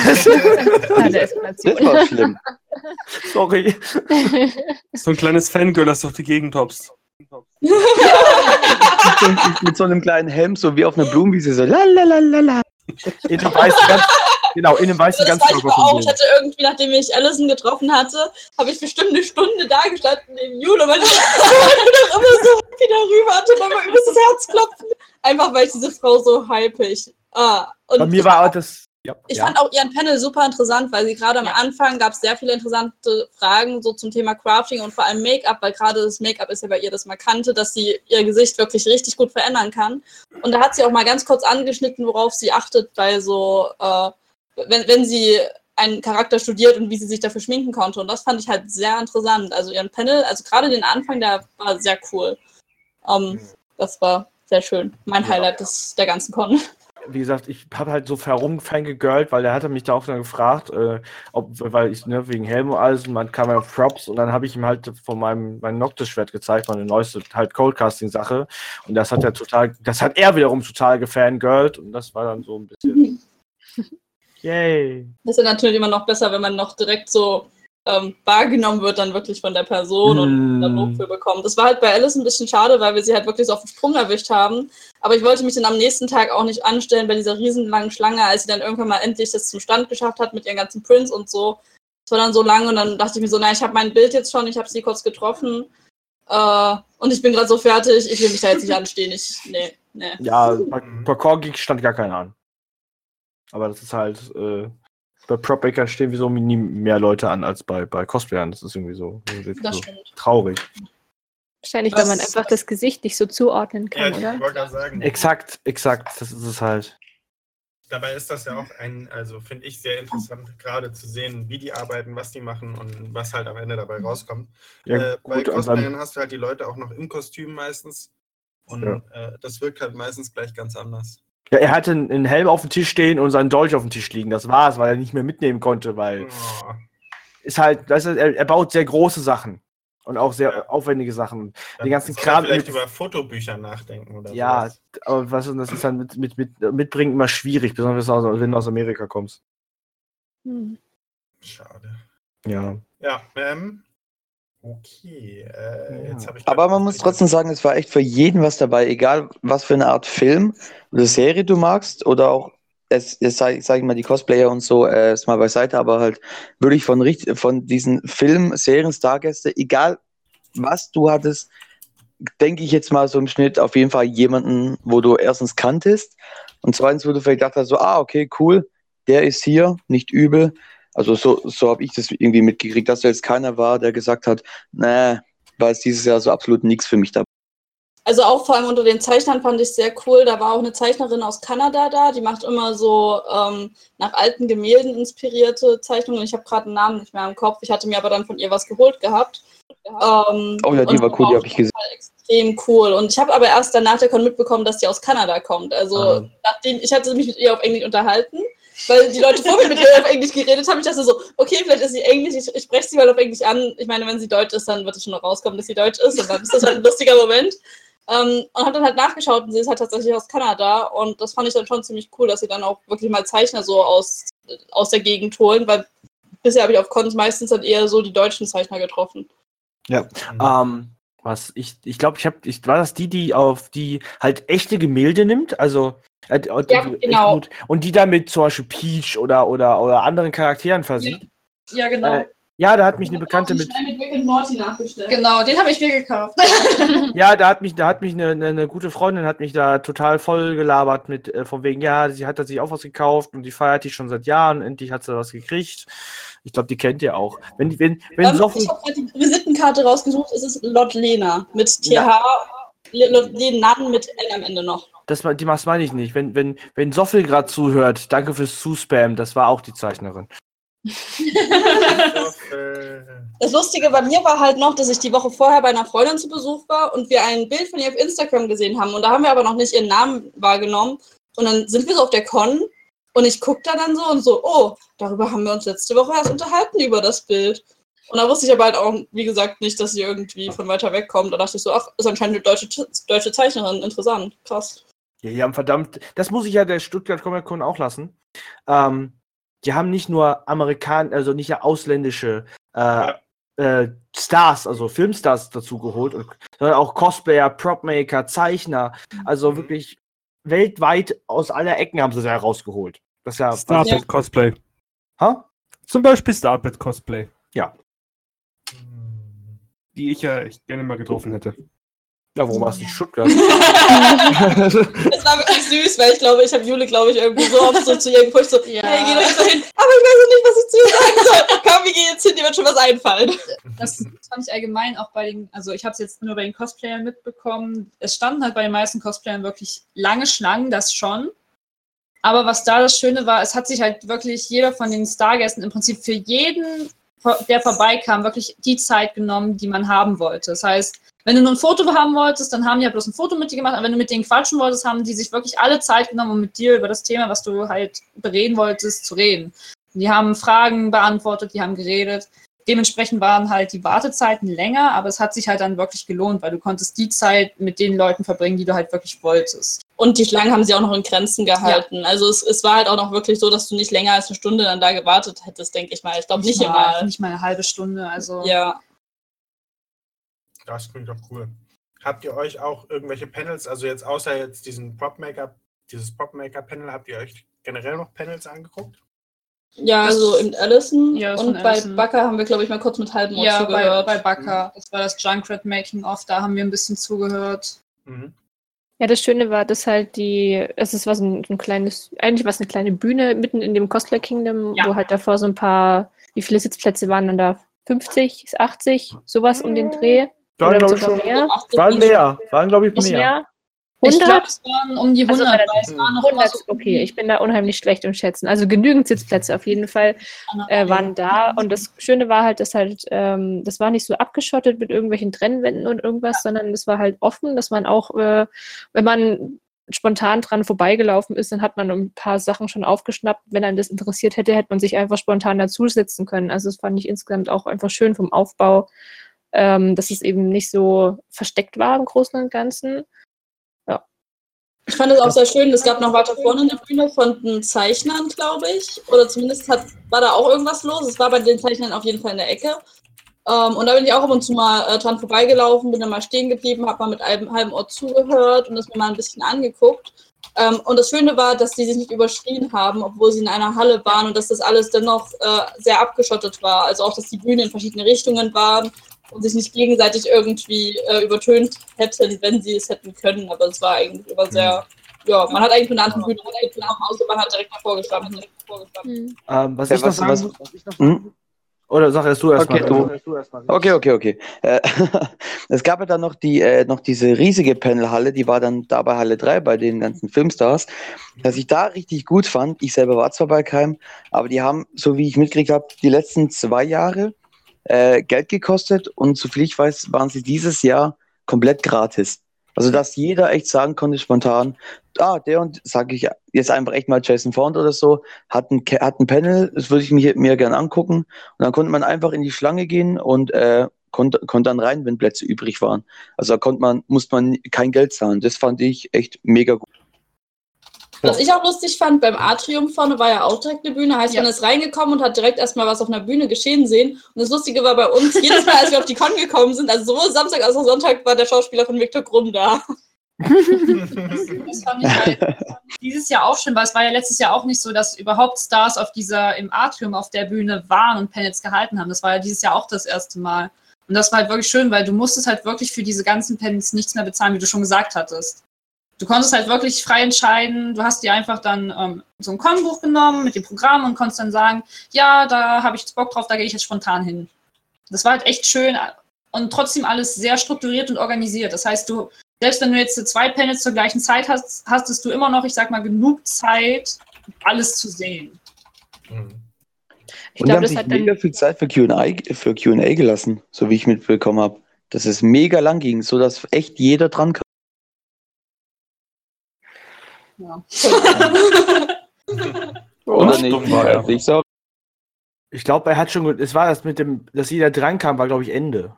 Das Eskalation. war schlimm. *laughs* Sorry. So ein kleines Fangirl, das durch die Gegend hopst. *laughs* Mit so einem kleinen Helm, so wie auf einer Blumenwiese, so la la la la la. In dem weißen ganz, genau, in dem weißen Das ganz ich aber auch. Ich hatte irgendwie, nachdem ich Allison getroffen hatte, habe ich bestimmt eine Stunde da gestanden neben Jule meine ich doch immer so happy darüber, hatte immer übelst das Herzklopfen. Einfach weil ich diese Frau so hypig. Ah, und Bei mir ich war auch das. Ja, Ich ja. fand auch ihren Panel super interessant, weil sie gerade am Anfang gab es sehr viele interessante Fragen so zum Thema Crafting und vor allem Make-up, weil gerade das Make-up ist ja bei ihr das Markante, dass sie ihr Gesicht wirklich richtig gut verändern kann. Und da hat sie auch mal ganz kurz angeschnitten, worauf sie achtet bei so, äh, wenn, wenn sie einen Charakter studiert und wie sie sich dafür schminken konnte. Und das fand ich halt sehr interessant. Also ihren Panel, also gerade den Anfang, der war sehr cool. Ähm, das war sehr schön. Mein Ja. Highlight des, der ganzen Con. wie gesagt, ich habe halt so herumfangegirlt, weil der hatte mich da auch dann gefragt, äh, ob, weil ich, ne, wegen Helm und alles, und man kam ja auf Props und dann habe ich ihm halt von meinem mein Noctis-Schwert gezeigt, meine neueste halt Coldcasting-Sache. Und das hat er total, das hat er wiederum total gefangirlt und das war dann so ein bisschen. *laughs* Yay. Das ist ja natürlich immer noch besser, wenn man noch direkt so ähm, wahrgenommen wird, dann wirklich von der Person und dann Lob Mm. für bekommt. Das war halt bei Alice ein bisschen schade, weil wir sie halt wirklich so auf den Sprung erwischt haben. Aber ich wollte mich dann am nächsten Tag auch nicht anstellen bei dieser riesenlangen Schlange, als sie dann irgendwann mal endlich das zum Stand geschafft hat mit ihren ganzen Prints und so. Es war dann so lang und dann dachte ich mir so, na, ich habe mein Bild jetzt schon, ich habe sie kurz getroffen äh, und ich bin gerade so fertig, ich will mich da jetzt nicht anstehen. Ich, nee, nee. Ja, bei, bei Corgi stand gar keiner an. Aber das ist halt, äh, bei Propbreakern stehen wieso nie mehr Leute an als bei, bei Cosplayern. Das ist irgendwie so, Das so traurig. Wahrscheinlich, weil man Das- einfach das Gesicht nicht so zuordnen Ja, kann, ich oder? wollte gerade sagen. Exakt, exakt, das ist es halt. Dabei ist das ja auch ein, also finde ich sehr interessant, gerade zu sehen, wie die arbeiten, was die machen und was halt am Ende dabei rauskommt. Ja, äh, bei Cosplayern hast du halt die Leute auch noch im Kostüm meistens. Und Ja. äh, das wirkt halt meistens gleich ganz anders. Ja, er hatte einen Helm auf dem Tisch stehen und seinen Dolch auf dem Tisch liegen. Das war's, weil er nicht mehr mitnehmen konnte, weil Oh, ist halt, weißt du, er, er baut sehr große Sachen und auch sehr Ja. aufwendige Sachen. dann Den ganzen Kram vielleicht mit- über Fotobücher nachdenken oder Ja, sowas. aber was das ist dann mit, mit, mit mitbringen immer schwierig, besonders aus, wenn du aus Amerika kommst. Hm. Schade. Ja. Ja, ähm, okay. Äh, Ja. jetzt ich Aber man muss trotzdem sagen, es war echt für jeden was dabei, egal was für eine Art Film oder Serie du magst oder auch, es, es sag, sag ich mal, die Cosplayer und so, äh, ist mal beiseite, aber halt wirklich von, von diesen Film, Serien, Stargäste, egal was du hattest, denke ich jetzt mal so im Schnitt auf jeden Fall jemanden, wo du erstens kanntest und zweitens, wo du vielleicht dachtest, so, ah, okay, cool, der ist hier, nicht übel. Also so, so habe ich das irgendwie mitgekriegt, dass da jetzt keiner war, der gesagt hat, nee, war es dieses Jahr so absolut nichts für mich dabei. Also auch vor allem unter den Zeichnern fand ich sehr cool. Da war auch eine Zeichnerin aus Kanada da, die macht immer so ähm, nach alten Gemälden inspirierte Zeichnungen. Ich habe gerade einen Namen nicht mehr im Kopf. Ich hatte mir aber dann von ihr was geholt gehabt. Ähm, Oh ja, die war cool, die habe ich gesehen. Extrem cool. Und ich habe aber erst danach der Con mitbekommen, dass die aus Kanada kommt. Also Ah. nachdem ich hatte mich mit ihr auf Englisch unterhalten, weil die Leute vor mir mit ihr auf Englisch geredet haben. Ich dachte so, okay, vielleicht ist sie Englisch, ich, ich spreche sie mal auf Englisch an. Ich meine, wenn sie Deutsch ist, dann wird es schon noch rauskommen, dass sie Deutsch ist. Und dann ist das halt ein lustiger Moment. Ähm, und habe dann halt nachgeschaut und sie ist halt tatsächlich aus Kanada. Und das fand ich dann schon ziemlich cool, dass sie dann auch wirklich mal Zeichner so aus, aus der Gegend holen, weil bisher habe ich auf Cons meistens dann eher so die deutschen Zeichner getroffen. Mhm. Ähm, was ich, ich glaube, ich habe, ich, war das die, die auf die halt echte Gemälde nimmt, also äh, äh, Ja, genau. gut. und die dann mit zum Beispiel Peach oder oder oder anderen Charakteren versieht. Ja, genau. Äh, ja, da hat mich eine Bekannte mit, mit Rick and Morty nachgestellt. Genau, den habe ich mir gekauft. *laughs* *laughs* ja, da hat mich, da hat mich eine, eine, eine gute Freundin hat mich da total voll gelabert mit äh, von wegen, ja, sie hat da sich auch was gekauft und die feiert die schon seit Jahren, endlich hat sie was gekriegt. Ich glaube, die kennt ihr auch. Wenn die, wenn, wenn Ähm, so viel, ich habe gerade die Visitenkarte rausgesucht. Es ist Lot Lena mit TH. Ja. Lot Lenan mit N am Ende noch. das, die das meine ich nicht. Wenn, wenn, wenn Soffel gerade zuhört, danke fürs Zuspam, das war auch die Zeichnerin. *laughs* Das Lustige bei mir war halt noch, dass ich die Woche vorher bei einer Freundin zu Besuch war und wir ein Bild von ihr auf Instagram gesehen haben. Und da haben wir aber noch nicht ihren Namen wahrgenommen. Und dann sind wir so auf der Con und ich gucke da dann so und so, oh, darüber haben wir uns letzte Woche erst unterhalten, über das Bild. Und da wusste ich aber halt auch, wie gesagt, nicht, dass sie irgendwie von weiter weg kommt. Da dachte ich so, ach, ist anscheinend eine deutsche, deutsche Zeichnerin. Interessant, krass. Ja, die haben verdammt, das muss ich ja der Stuttgart Comic Con auch lassen. Ähm, die haben nicht nur Amerikan, also nicht ja ausländische äh, äh, Stars, also Filmstars dazu geholt, und, sondern auch Cosplayer, Propmaker, Zeichner, also wirklich weltweit aus aller Ecken haben sie sie herausgeholt. Das ist ja. Starbit Cosplay. Ha? Zum Beispiel Starbit Cosplay. Ja. Die ich ja echt gerne mal getroffen hätte. Ja, warum hast du nicht Stuttgart? *laughs* Es war wirklich süß, weil ich glaube, ich habe Jule, glaube ich, irgendwie so oft so zu ihr gepusht, so, Ja. hey, geh doch einfach hin. Aber ich weiß nicht, was ich zu ihr sagen soll. *laughs* Komm, wir gehen jetzt hin, dir wird schon was einfallen. Das fand ich allgemein auch bei den, also ich habe es jetzt nur bei den Cosplayern mitbekommen. Es standen halt bei den meisten Cosplayern wirklich lange Schlangen, das schon. Aber was da das Schöne war, es hat sich halt wirklich jeder von den Stargästen im Prinzip für jeden, der vorbeikam, wirklich die Zeit genommen, die man haben wollte. Das heißt, wenn du nur ein Foto haben wolltest, dann haben die ja bloß ein Foto mit dir gemacht. Aber wenn du mit denen quatschen wolltest, haben die sich wirklich alle Zeit genommen, um mit dir über das Thema, was du halt bereden wolltest, zu reden. Die haben Fragen beantwortet, die haben geredet. Dementsprechend waren halt die Wartezeiten länger, aber es hat sich halt dann wirklich gelohnt, weil du konntest die Zeit mit den Leuten verbringen, die du halt wirklich wolltest. Und die Schlangen haben sie auch noch in Grenzen gehalten. Also es, es war halt auch noch wirklich so, dass du nicht länger als eine Stunde dann da gewartet hättest, denke ich mal. Ich glaube nicht immer. Nicht mal eine halbe Stunde. Also Ja. Das klingt doch cool. Habt ihr euch auch irgendwelche Panels, also jetzt außer jetzt diesen Popmaker, dieses Popmaker-Panel, habt ihr euch generell noch Panels angeguckt? Ja, Das- also im Allison Ja, und bei Allison. Backer haben wir, glaube ich, mal kurz mit halbem Ohr ja, bei, zugehört. bei Backer. Das war das Junkrat Making of, da haben wir ein bisschen zugehört. Mhm. Ja, das Schöne war, dass halt die, es ist was ein, ein kleines, eigentlich war es eine kleine Bühne mitten in dem Cosplay Kingdom, Ja. wo halt davor so ein paar, wie viele Sitzplätze waren dann da? 50, 80, sowas um den Dreh? Waren, Oder glaub ich, schon, mehr? waren mehr. Waren, glaube ich, Nicht mehr. Mehr? Ich glaube, 100? es waren um die Also 100, bei der- weil es waren noch immer 100, so okay, ich bin da unheimlich schlecht im Schätzen. Also genügend Sitzplätze auf jeden Fall äh, waren da. Und das Schöne war halt, dass halt, ähm, das war nicht so abgeschottet mit irgendwelchen Trennwänden und irgendwas, sondern es war halt offen, dass man auch, äh, wenn man spontan dran vorbeigelaufen ist, dann hat man ein paar Sachen schon aufgeschnappt. Wenn einen das interessiert hätte, hätte man sich einfach spontan dazusetzen können. Also das fand ich insgesamt auch einfach schön vom Aufbau, ähm, dass es eben nicht so versteckt war im Großen und Ganzen. Ich fand es auch sehr schön. Es gab noch weiter vorne eine Bühne von den Zeichnern, glaube ich. Oder zumindest hat, war da auch irgendwas los. Es war bei den Zeichnern auf jeden Fall in der Ecke. Ähm, und da bin ich auch ab und zu mal äh, dran vorbeigelaufen, bin dann mal stehen geblieben, habe mal mit einem halben Ohr zugehört und das mir mal ein bisschen angeguckt. Ähm, und das Schöne war, dass die sich nicht überschrien haben, obwohl sie in einer Halle waren und dass das alles dennoch äh, sehr abgeschottet war. Also auch, dass die Bühne in verschiedene Richtungen waren und sich nicht gegenseitig irgendwie äh, übertönt hätten, wenn sie es hätten können. Aber es war eigentlich immer sehr, ja, man hat eigentlich mit einer anderen Bühne runtergekommen, außer man hat direkt davor gestanden. Direkt davor gestanden. Ähm, was Ja, ich noch was- sagen was- was ich noch Hm? Oder sag erst du erstmal. Okay. Okay, okay, okay. Äh, *laughs* es gab ja dann noch die äh, noch diese riesige Panelhalle, die war dann da bei Halle 3 bei den ganzen Filmstars. Was ich da richtig gut fand, ich selber war zwar bei keinem, aber die haben, so wie ich mitgekriegt habe, die letzten zwei Jahre äh, Geld gekostet und soviel ich weiß, waren sie dieses Jahr komplett gratis. Also dass jeder echt sagen konnte spontan, ah, der und sage ich jetzt einfach echt mal Jason Fond oder so, hat ein, hat ein Panel, das würde ich mir, mir gerne angucken. Und dann konnte man einfach in die Schlange gehen und äh, konnte, konnte dann rein, wenn Plätze übrig waren. Also da konnte man, musste man kein Geld zahlen. Das fand ich echt mega gut. Was ich auch lustig fand, beim Atrium vorne war ja auch direkt eine Bühne. Heißt, Ja. man ist reingekommen und hat direkt erstmal was auf einer Bühne geschehen sehen. Und das Lustige war bei uns, *laughs* jedes Mal, als wir auf die Con gekommen sind, also sowohl Samstag als auch Sonntag, war der Schauspieler von Viktor Krumm da. Das fand ich halt dieses Jahr auch schön, weil es war ja letztes Jahr auch nicht so, dass überhaupt Stars auf dieser, im Atrium auf der Bühne waren und Panels gehalten haben. Das war ja dieses Jahr auch das erste Mal. Und das war halt wirklich schön, weil du musstest halt wirklich für diese ganzen Panels nichts mehr bezahlen, wie du schon gesagt hattest. Du konntest halt wirklich frei entscheiden. Du hast dir einfach dann ähm, so ein Con-Buch genommen mit dem Programm und konntest dann sagen, ja, da habe ich jetzt Bock drauf, da gehe ich jetzt spontan hin. Das war halt echt schön und trotzdem alles sehr strukturiert und organisiert. Das heißt, du, selbst wenn du jetzt zwei Panels zur gleichen Zeit hast, hastest du immer noch, ich sag mal, genug Zeit, alles zu sehen. Mhm. Ich glaube, haben das hat mega dann. viel Zeit für Q&A für Q&A gelassen, so wie ich mitbekommen habe. Dass es mega lang ging, so dass echt jeder dran kam. Ja. *laughs* Oder nicht? war, ja. Ich sag, Ich glaube, er hat schon, es war das mit dem, dass jeder dran kam, war glaube ich Ende.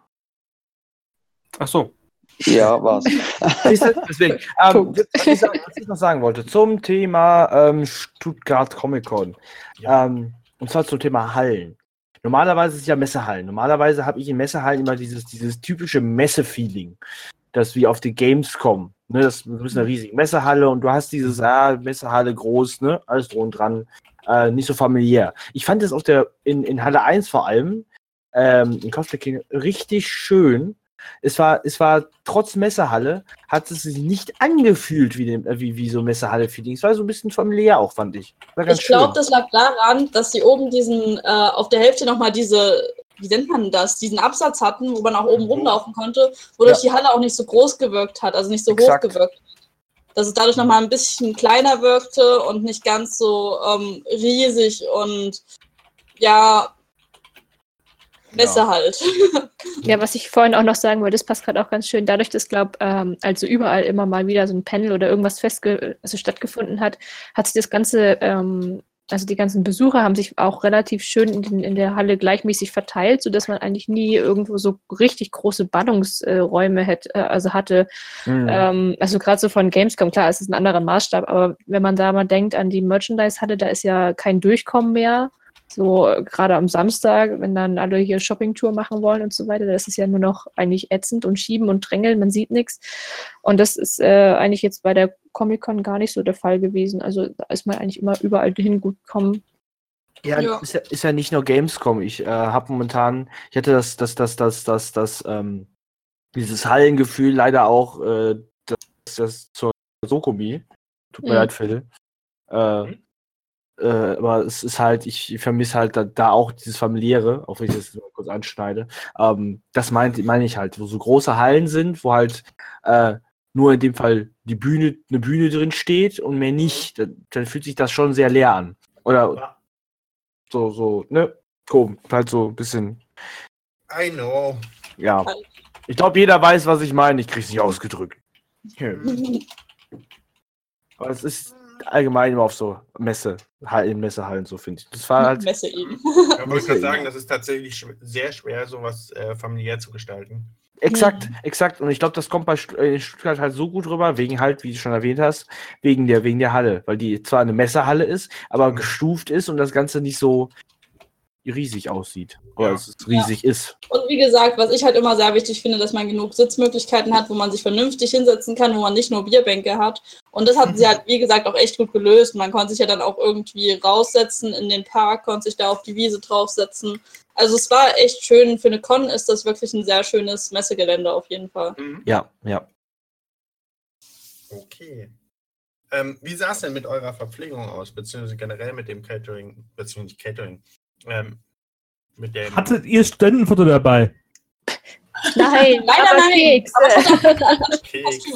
Ach so. ja, war's. Deswegen, *laughs* ähm, ich, was ich noch sagen wollte, zum Thema ähm, Stuttgart Comic Con. Ähm, und zwar zum Thema Hallen. Normalerweise ist es ja Messehallen. Normalerweise habe ich in Messehallen immer dieses, dieses typische Messe-Feeling. Das wie auf die Gamescom. Ne, das ist eine riesige Messehalle und du hast dieses, ah, Messehalle groß, ne, alles drum und dran, äh, nicht so familiär. Ich fand es auf der, in, in Halle 1 vor allem, ähm, in Cosplay King, richtig schön, es war, es war trotz Messehalle, hat es sich nicht angefühlt wie, dem, äh, wie, wie so Messehalle-Feeling. Es war so ein bisschen familiär auch, fand ich. War ganz Ich glaube, das lag daran, dass sie oben diesen, äh, auf der Hälfte nochmal diese, wie nennt man das, diesen Absatz hatten, wo man auch oben rumlaufen konnte, wodurch die Halle auch nicht so groß gewirkt hat, also nicht so Exakt. hoch gewirkt. Dass es dadurch nochmal ein bisschen kleiner wirkte und nicht ganz so ähm, riesig und ja, Messe halt. *laughs* Ja, was ich vorhin auch noch sagen wollte, das passt gerade auch ganz schön. Dadurch, dass, glaube ähm, also überall immer mal wieder so ein Panel oder irgendwas festge also stattgefunden hat, hat sich das Ganze, ähm, also die ganzen Besucher haben sich auch relativ schön in, den, in der Halle gleichmäßig verteilt, sodass man eigentlich nie irgendwo so richtig große Ballungsräume hätte, äh, also hatte. Mhm. Ähm, also gerade so von Gamescom, klar, es ist ein anderer Maßstab, aber wenn man da mal denkt an die Merchandise-Halle, da ist ja kein Durchkommen mehr. So äh, gerade am Samstag, wenn dann alle hier Shoppingtour machen wollen und so weiter, das ist ja nur noch eigentlich ätzend und schieben und drängeln, man sieht nichts. Und das ist äh, eigentlich jetzt bei der Comic-Con gar nicht so der Fall gewesen. Also da ist man eigentlich immer überall hin gut gekommen. Ja, Ja. Ist, ja, ist ja nicht nur Gamescom. Ich äh, habe momentan, ich hatte das, das, das, das, das, das, ähm, dieses Hallengefühl leider auch, äh, das, das zur Sokomi. Tut mir Mhm. leid, Phil. Äh, äh, aber es ist halt, ich vermisse halt da, da auch dieses familiäre, auch wenn ich das mal kurz anschneide. Ähm, das meine ich halt, wo so große Hallen sind, wo halt äh, nur in dem Fall die Bühne, eine Bühne drin steht und mehr nicht, dann, dann fühlt sich das schon sehr leer an. Oder so, so, ne? Komisch, halt so ein bisschen, I know. ja. Ich glaube, jeder weiß, was ich meine. Ich krieg's nicht ausgedrückt. *laughs* Aber es ist allgemein immer auf so Messe, in Messehallen so, finde ich. Das war halt, Messe eben. *laughs* Ich wollte Muss gerade ja sagen, das ist tatsächlich schw- sehr schwer, sowas äh, familiär zu gestalten. Exakt, exakt. Und ich glaube, das kommt bei äh, in Stuttgart halt so gut rüber, wegen halt, wie du schon erwähnt hast, wegen der, wegen der Halle. Weil die zwar eine Messehalle ist, aber Mhm. gestuft ist und das Ganze nicht so riesig aussieht. Oder Ja. es riesig ist. Und wie gesagt, was ich halt immer sehr wichtig finde, dass man genug Sitzmöglichkeiten hat, wo man sich vernünftig hinsetzen kann, wo man nicht nur Bierbänke hat. Und das hatten sie halt, wie gesagt, auch echt gut gelöst. Man konnte sich ja dann auch irgendwie raussetzen in den Park, konnte sich da auf die Wiese draufsetzen. Also es war echt schön. Für eine Con ist das wirklich ein sehr schönes Messegelände auf jeden Fall. Ja, ja. Okay. Ähm, wie sah es denn mit eurer Verpflegung aus, beziehungsweise generell mit dem Catering, beziehungsweise Catering? Ähm, mit dem. Hattet ihr Studentenfutter dabei? Nein, *laughs* Leider aber nein. Kekse.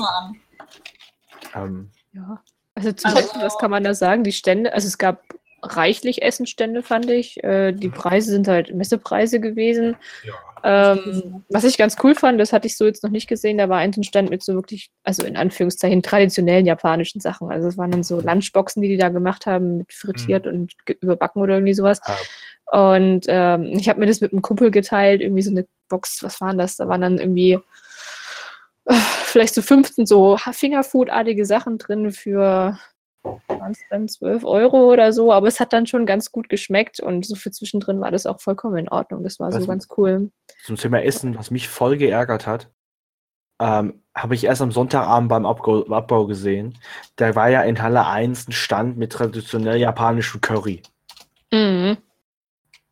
Aber. Ähm, Ja. Also zum Essen, was kann man da sagen? Die Stände, also es gab reichlich Essenstände, fand ich. Äh, die Preise sind halt Messepreise gewesen. Ja. Ähm, was ich ganz cool fand, das hatte ich so jetzt noch nicht gesehen, da war ein Stand mit so wirklich, also in Anführungszeichen, traditionellen japanischen Sachen. Also es waren dann so Lunchboxen, die die da gemacht haben, mit frittiert und ge- überbacken oder irgendwie sowas. Und ähm, ich habe mir das mit einem Kumpel geteilt, irgendwie so eine Box, was waren das? Da waren dann irgendwie äh, vielleicht so 15 so Fingerfood-artige Sachen drin für waren es dann 12 Euro oder so, aber es hat dann schon ganz gut geschmeckt und so für zwischendrin war das auch vollkommen in Ordnung. Das war so Was- ganz cool. zum Thema Essen, was mich voll geärgert hat, ähm, habe ich erst am Sonntagabend beim Abbau, Abbau gesehen. Da war ja in Halle 1 ein Stand mit traditionell japanischem Curry. Mhm.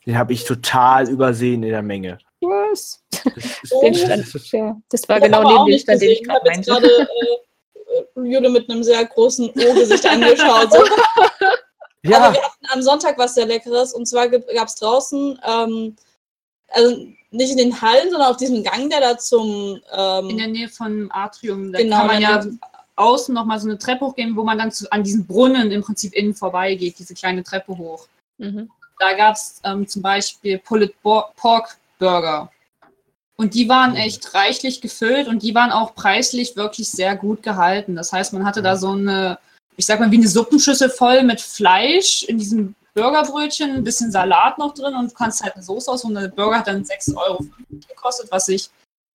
Den habe ich total übersehen in der Menge. Was? Das ist. Den Stand, *laughs* ja, das war genau neben dem Stand, den gesehen. ich gerade meinte. gerade *laughs* äh, äh, Jule mit einem sehr großen O-Gesicht angeschaut. So. *laughs* ja, Aber wir hatten am Sonntag was sehr Leckeres und zwar gab es draußen, ähm, also nicht in den Hallen, sondern auf diesem Gang, der da zum. In der Ähm, Nähe von Atrium. Da Genau, kann man ja außen nochmal so eine Treppe hochgehen, wo man dann zu, an diesen Brunnen im Prinzip innen vorbeigeht, diese kleine Treppe hoch. Mhm. Da gab es ähm, zum Beispiel Pulled Bo- Pork Burger. Und die waren echt reichlich gefüllt und die waren auch preislich wirklich sehr gut gehalten. Das heißt, man hatte da so eine, ich sag mal, wie eine Suppenschüssel voll mit Fleisch in diesem Burgerbrötchen, ein bisschen Salat noch drin und du kannst halt eine Soße aus und der Burger hat dann 6 Euro gekostet, was ich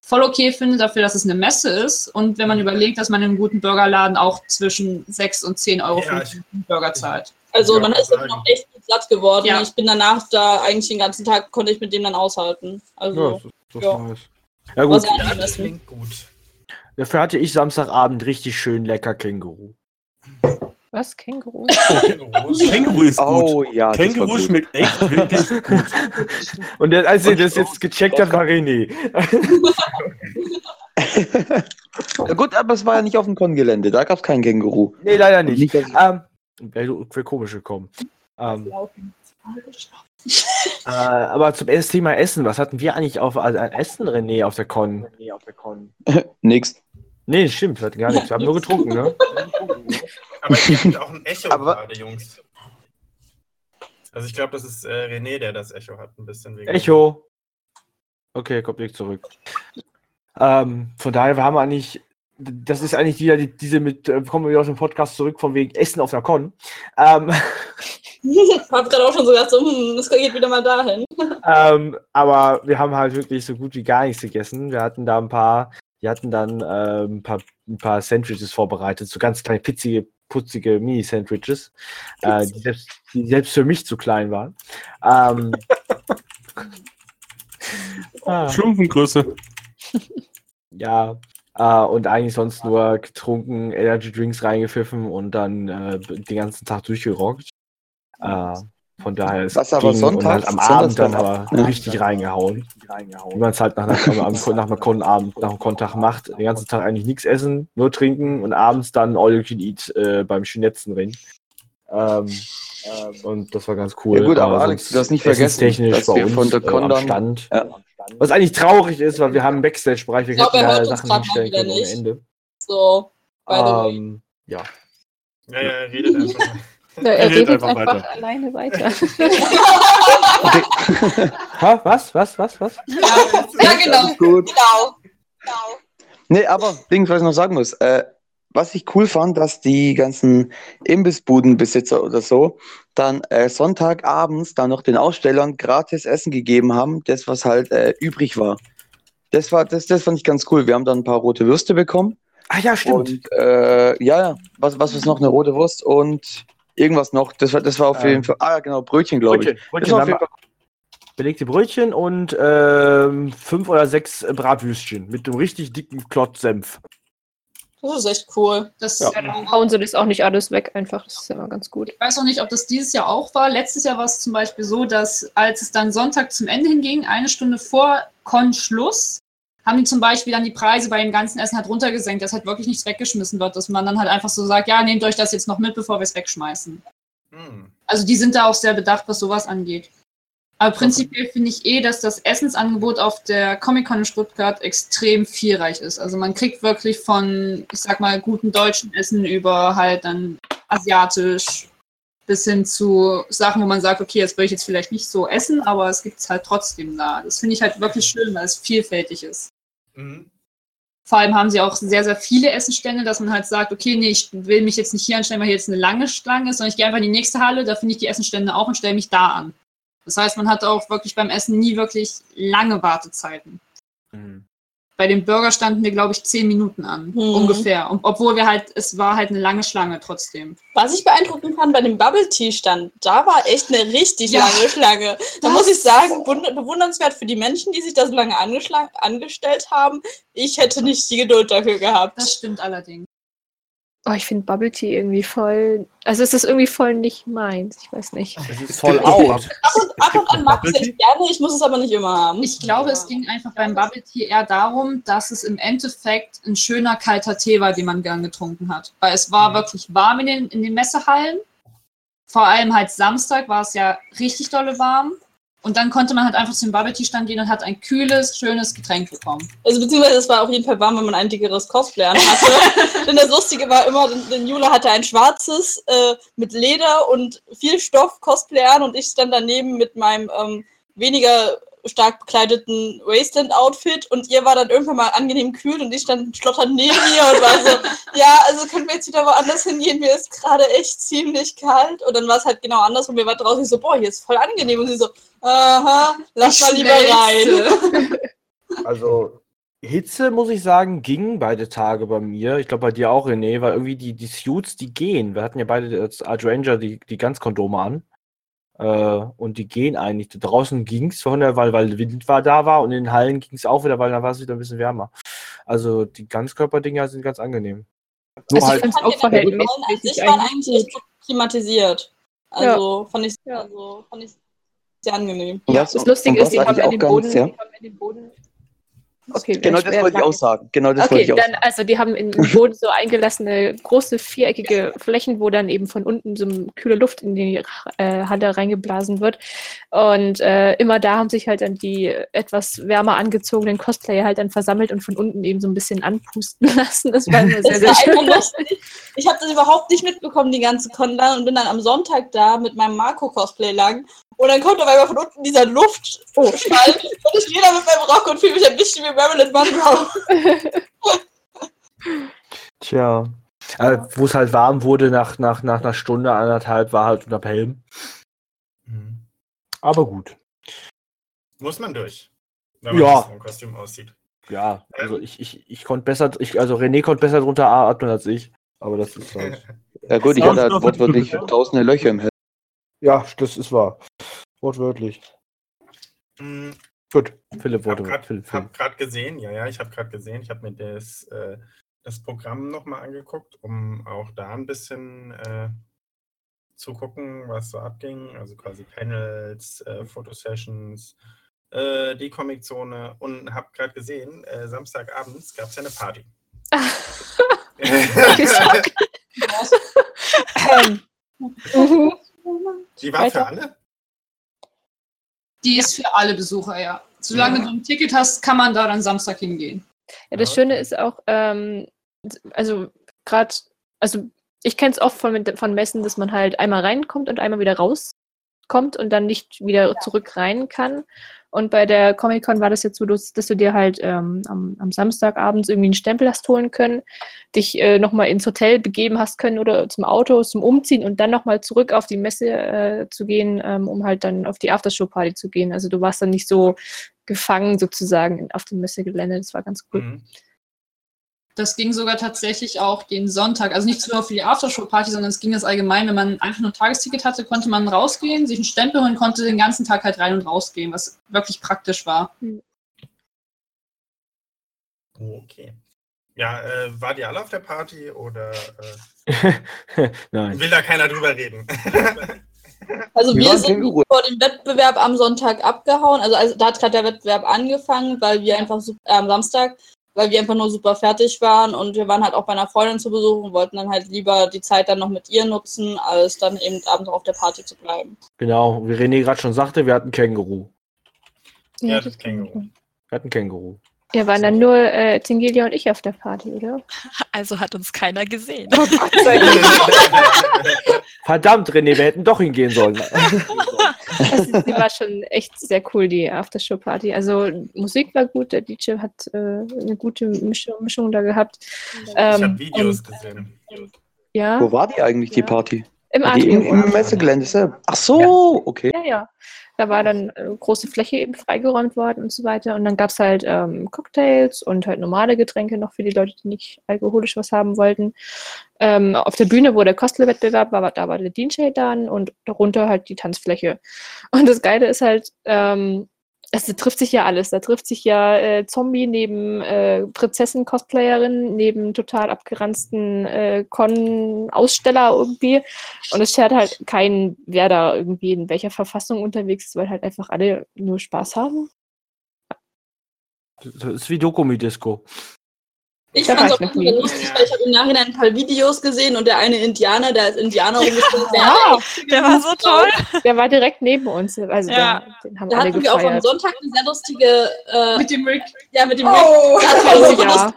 voll okay finde dafür, dass es eine Messe ist. Und wenn man überlegt, dass man in einem guten Burgerladen auch zwischen 6 und 10 Euro für Ja, einen Burger zahlt. Also Ja, man ist dann sagen. auch echt gut satt geworden. Ja. Ich bin danach da eigentlich den ganzen Tag, konnte ich mit dem dann aushalten. Ja, Also, das, das Ja. nice. Ja gut, sehr Ja, das angemessen. klingt gut. dafür hatte ich Samstagabend richtig schön lecker Känguru. Was? Känguru? *laughs* Känguru ist gut. Oh ja, Känguru gut. schmeckt echt wirklich *laughs* gut. Und der, als er das jetzt gecheckt hat, war René. Ja, gut, aber es war ja nicht auf dem Con-Gelände, da gab es kein Känguru. Nee, leider nicht. Nicht, Ähm, wäre wär komisch gekommen. Ähm, äh, aber zum ersten Thema Essen, was hatten wir eigentlich auf also an Essen, René, auf der Con? *laughs* Nix. Nee, stimmt, wir hatten gar nichts. Wir haben nur getrunken, ne? Aber ihr habt auch ein Echo Aber- gerade, Jungs. Also ich glaube, das ist äh, René, der das Echo hat, ein bisschen wegen. Echo. Okay, kommt nicht zurück. Ähm, von daher, wir haben eigentlich, das ist eigentlich wieder die, diese mit, äh, kommen wir wieder aus dem Podcast zurück, von wegen Essen auf der Con. Ähm, hab gerade auch schon so gedacht, so, hm, das geht wieder mal dahin. ähm, aber wir haben halt wirklich so gut wie gar nichts gegessen. Wir hatten da ein paar, wir hatten dann ähm, ein, paar, ein paar Sandwiches vorbereitet, so ganz kleine, pizzige, putzige Mini-Sandwiches, äh, die, selbst, die selbst für mich zu klein waren. Ähm, ah, Schlumpfengröße. *laughs* ja, äh, und eigentlich sonst nur getrunken, Energy Drinks reingepfiffen und dann äh, den ganzen Tag durchgerockt. Äh, von daher ist Was aber sonntags- halt am Abend dann aber war- richtig reingehauen. Wie man es halt nach, einer, am, nach einem Konabend, nach einem Kontag macht. Den ganzen Tag eigentlich nichts essen, nur trinken und abends dann All You Can Eat äh, beim Schnetzenring. Ähm, ähm, und das war ganz cool. Ja gut, aber Äh, Alex, du darfst nicht vergessen, dass wir von der äh, Con am dann- Stand. Ja. Was eigentlich traurig ist, weil wir haben einen Backstage-Bereich, wir Ich glaub, hätten er da Sachen hinstellen wieder können ohne nicht. Ende. So, by the way. Ähm, ja. Ja, ja, redet einfach. *laughs* Ja, er Redet redet einfach einfach, weiter. alleine weiter. *laughs* *laughs* Ha, was, was, was, was? Ja, genau. Gut. Genau. Nee, aber Ding, was ich noch sagen muss, äh, was ich cool fand, dass die ganzen Imbissbudenbesitzer oder so dann äh, Sonntagabends dann noch den Ausstellern gratis Essen gegeben haben, das was halt äh, übrig war. Das war, das, das fand ich ganz cool. Wir haben dann ein paar rote Würste bekommen. Ah ja, stimmt. Und äh, ja, was, was ist noch? Eine rote Wurst und irgendwas noch. Das war, das war auf Ähm, jeden Fall. Ah, ja, genau, Brötchen, glaube ich. Brötchen, Brötchen belegte Brötchen und ähm, fünf oder sechs Bratwürstchen mit einem richtig dicken Klotz Senf. Das ist echt cool. Das, Ja. ähm, Hauen sie das auch nicht alles weg, einfach. Das ist immer ganz gut. Ich weiß auch nicht, ob das dieses Jahr auch war. Letztes Jahr war es zum Beispiel so, dass als es dann Sonntag zum Ende hinging, eine Stunde vor Con-Schluss, haben die zum Beispiel dann die Preise bei dem ganzen Essen halt runtergesenkt, dass halt wirklich nichts weggeschmissen wird, dass man dann halt einfach so sagt, ja, nehmt euch das jetzt noch mit, bevor wir es wegschmeißen. Hm. Also die sind da auch sehr bedacht, was sowas angeht. Aber prinzipiell finde ich eh, dass das Essensangebot auf der Comic-Con in Stuttgart extrem vielreich ist. Also man kriegt wirklich von, ich sag mal, guten deutschen Essen über halt dann asiatisch bis hin zu Sachen, wo man sagt, okay, das würde ich jetzt vielleicht nicht so essen, aber es gibt es halt trotzdem da. Das finde ich halt wirklich schön, weil es vielfältig ist. Mhm. Vor allem haben sie auch sehr, sehr viele Essenstände, dass man halt sagt, okay, nee, ich will mich jetzt nicht hier anstellen, weil hier jetzt eine lange Schlange ist, sondern ich gehe einfach in die nächste Halle, da finde ich die Essenstände auch und stelle mich da an. Das heißt, man hat auch wirklich beim Essen nie wirklich lange Wartezeiten. Bei dem Burger standen wir, glaube ich, zehn Minuten an, Mhm. ungefähr. Und obwohl wir halt, es war halt eine lange Schlange trotzdem. Was ich beeindruckend fand bei dem Bubble Tea Stand, da war echt eine richtig Ja. lange Schlange. Da Das- muss ich sagen, wund- bewundernswert für die Menschen, die sich da so lange angestellt haben. Ich hätte nicht die Geduld dafür gehabt. Das stimmt allerdings. Oh, ich finde Bubble Tea irgendwie voll. Also es ist irgendwie voll nicht meins. Ich weiß nicht. Es ist voll out. Ab und, ab und an mag ich es gerne, ich muss es aber nicht immer haben. Ich glaube, es ging einfach beim Bubble Tea eher darum, dass es im Endeffekt ein schöner kalter Tee war, den man gern getrunken hat. Weil es war Mhm. wirklich warm in den, in den Messehallen. Vor allem halt Samstag war es ja richtig dolle warm. Und dann konnte man halt einfach zum Bubble Tea Stand gehen und hat ein kühles, schönes Getränk bekommen. Also beziehungsweise es war auf jeden Fall warm, wenn man ein dickeres Cosplay hatte. *laughs* Denn das Lustige war immer, denn, denn Jule hatte ein schwarzes äh, mit Leder und viel Stoff Cosplay an und ich stand daneben mit meinem ähm, weniger stark bekleideten Wasteland-Outfit und ihr war dann irgendwann mal angenehm kühl und ich stand schlotternd neben ihr und war so, *laughs* ja, also können wir jetzt wieder woanders hingehen, mir ist gerade echt ziemlich kalt und dann war es halt genau anders und mir war draußen ich so, boah, hier ist voll angenehm und sie so, aha, lass mal lieber rein. *laughs* Also Hitze, muss ich sagen, ging beide Tage bei mir. Ich glaube bei dir auch, René, weil irgendwie die, die Suits, die gehen. Wir hatten ja beide als Art Ranger die, die Ganzkondome an. Äh, und die gehen eigentlich. Draußen ging es von der, weil, weil Wind war da war und in den Hallen ging es auch wieder, weil da war es wieder ein bisschen wärmer. Also die Ganzkörperdinger sind ganz angenehm. Nur Also ich halt, es auch Die verhältnismäßig an sich eigentlich waren eigentlich gut. klimatisiert. Also fand ich Ja. also, fand ich sehr angenehm. Ja, was- das Lustige ist, die haben den auch Boden, ganz, ja. die haben in den Boden. Okay, Genau das wollte ich auch sagen. Genau das wollte Okay, ich auch dann, sagen. also die haben in den Boden so eingelassene große viereckige Flächen, wo dann eben von unten so kühle Luft in die äh, Halle reingeblasen wird. Und äh, immer da haben sich halt dann die etwas wärmer angezogenen Cosplayer halt dann versammelt und von unten eben so ein bisschen anpusten *laughs* lassen. Das war immer sehr, sehr schön. Ich habe das überhaupt nicht mitbekommen, die ganze Con und bin dann am Sonntag da mit meinem Marco-Cosplay lang. Und dann kommt auf einmal von unten dieser Luftschall *laughs* und ich stehe da mit meinem Rock und fühle mich ein bisschen wie Marilyn Monroe. *laughs* tja. Äh, Wo es halt warm wurde nach, nach, nach einer Stunde, anderthalb, war halt unter Helm. Mhm. Aber gut. Muss man durch. Wenn man Ja. so ein Kostüm aussieht. Ja, also Ähm. ich, ich, ich konnte besser, ich, also René konnte besser drunter atmen als ich. Aber das ist halt. *laughs* Ja gut, ich hatte halt wortwörtlich tausende Löcher im Helm. Ja, das ist wahr. Wortwörtlich. Mhm. Gut, Philipp, Ich Worte. habe Philipp, gerade gesehen, ja, ja, ich habe gerade gesehen, ich habe mir das, äh, das Programm nochmal angeguckt, um auch da ein bisschen äh, zu gucken, was so abging. Also quasi Panels, äh, Fotosessions, äh, die Comiczone und habe gerade gesehen, äh, Samstagabends gab es ja eine Party. *laughs* *laughs* *laughs* Ähm, mhm. Die war für Weiter. alle? Die ist für alle Besucher, ja. Solange Ja. du ein Ticket hast, kann man da dann Samstag hingehen. Ja, das Schöne ist auch, ähm, also gerade, also ich kenne es oft von, von Messen, dass man halt einmal reinkommt und einmal wieder rauskommt und dann nicht wieder zurück rein kann. Und bei der Comic-Con war das jetzt so, dass, dass du dir halt ähm, am, am Samstagabends irgendwie einen Stempel hast holen können, dich äh, nochmal ins Hotel begeben hast können oder zum Auto, zum Umziehen und dann nochmal zurück auf die Messe äh, zu gehen, ähm, um halt dann auf die Aftershow-Party zu gehen. Also du warst dann nicht so gefangen sozusagen auf dem Messegelände. Das war ganz cool. Mhm. Das ging sogar tatsächlich auch den Sonntag. Also nicht nur für die Aftershow-Party, sondern es ging das allgemein. Wenn man einfach nur ein Tagesticket hatte, konnte man rausgehen, sich einen Stempel holen, konnte den ganzen Tag halt rein und rausgehen, was wirklich praktisch war. Okay. Ja, äh, war die alle auf der Party oder *laughs* äh, Nein. will da keiner drüber reden? *laughs* Also Wir wir sind vor dem Wettbewerb am Sonntag abgehauen. Also, also da hat gerade der Wettbewerb angefangen, weil wir einfach sup- äh, am Samstag, weil wir einfach nur super fertig waren und wir waren halt auch bei einer Freundin zu Besuch und wollten dann halt lieber die Zeit dann noch mit ihr nutzen, als dann eben abends noch auf der Party zu bleiben. Genau, wie René gerade schon sagte, wir hatten Känguru. Ja, das Känguru. Wir hatten Känguru. Ja, waren dann nur äh, Tingelia und ich auf der Party, oder? *laughs* Also hat uns keiner gesehen. Oh Gott sei *laughs* Dank. Verdammt, René, wir hätten doch hingehen sollen. *laughs* Also, die war schon echt sehr cool, die Aftershow-Party. Also Musik war gut, der DJ hat äh, eine gute Mischung, Mischung da gehabt. ich Ähm, habe Videos und, gesehen. ja, Wo war die eigentlich, die Ja. Party? im War die im, Atrium. im Messegelände? Ach so, okay. Ja, ja. Da war dann äh, große Fläche eben freigeräumt worden und so weiter. Und dann gab es halt ähm, Cocktails und halt normale Getränke noch für die Leute, die nicht alkoholisch was haben wollten. Ähm, auf der Bühne, wo der Cosplay-Wettbewerb war, war, da war der DJ dann und darunter halt die Tanzfläche. Und das Geile ist halt, ähm, es trifft sich ja alles. Da trifft sich ja äh, Zombie neben äh, Prinzessin-Cosplayerin, neben total abgeranzten äh, Con-Aussteller irgendwie. Und es schert halt keinen, wer da irgendwie in welcher Verfassung unterwegs ist, weil halt einfach alle nur Spaß haben. Das ist wie Dokumi-Disco. Ich fand es war auch nie. lustig, weil ich habe im Nachhinein ein paar Videos gesehen und der eine Indianer, der als Indianer rumgespielt Ja, Der war so toll. der war direkt neben uns. Also Ja. den, den haben Da alle hatten wir auch am gefeiert. Sonntag eine sehr lustige, äh, Mit dem Rick. ja, mit dem Oh. Rick. Da hatten wir Oh, ja.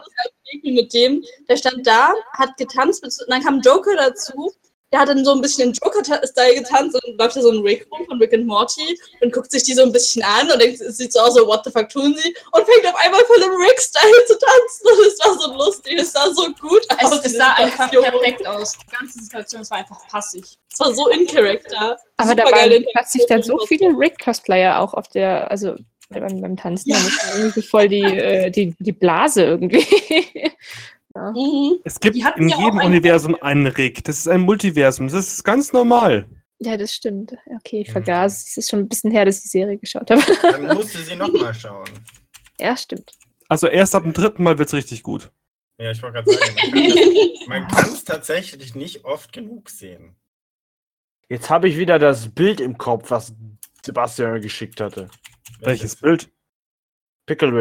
mit dem. Der stand da, hat getanzt, und dann kam Joker dazu. Der hat dann so ein bisschen im Joker-Style getanzt und läuft da so ein Rick rum von Rick and Morty und guckt sich die so ein bisschen an und denkt, es sieht so aus, so what the fuck tun sie? Und fängt auf einmal voll im Rick-Style zu tanzen und es war so lustig, es sah so gut Es, aus. es diese sah einfach perfekt aus. Die ganze Situation, es war einfach passig. Es war so in Character. Aber da waren plötzlich dann so viele Rick-Cosplayer auch auf der, also beim, beim Tanzen. Da muss man irgendwie voll die, äh, die, die Blase irgendwie. *laughs* Mhm. Es gibt in ja jedem Universum einen Rick. Das ist ein Multiversum. Das ist ganz normal. ja, das stimmt. Okay, ich Mhm. vergaß. Es ist schon ein bisschen her, dass ich die Serie geschaut habe. *laughs* Dann musste sie nochmal schauen. ja, stimmt. Also erst ab dem dritten Mal wird es richtig gut. Ja, ich wollte gerade sagen, man kann es *laughs* tatsächlich nicht oft genug sehen. Jetzt habe ich wieder das Bild im Kopf, was Sebastian geschickt hatte. Welches Bild? Pickle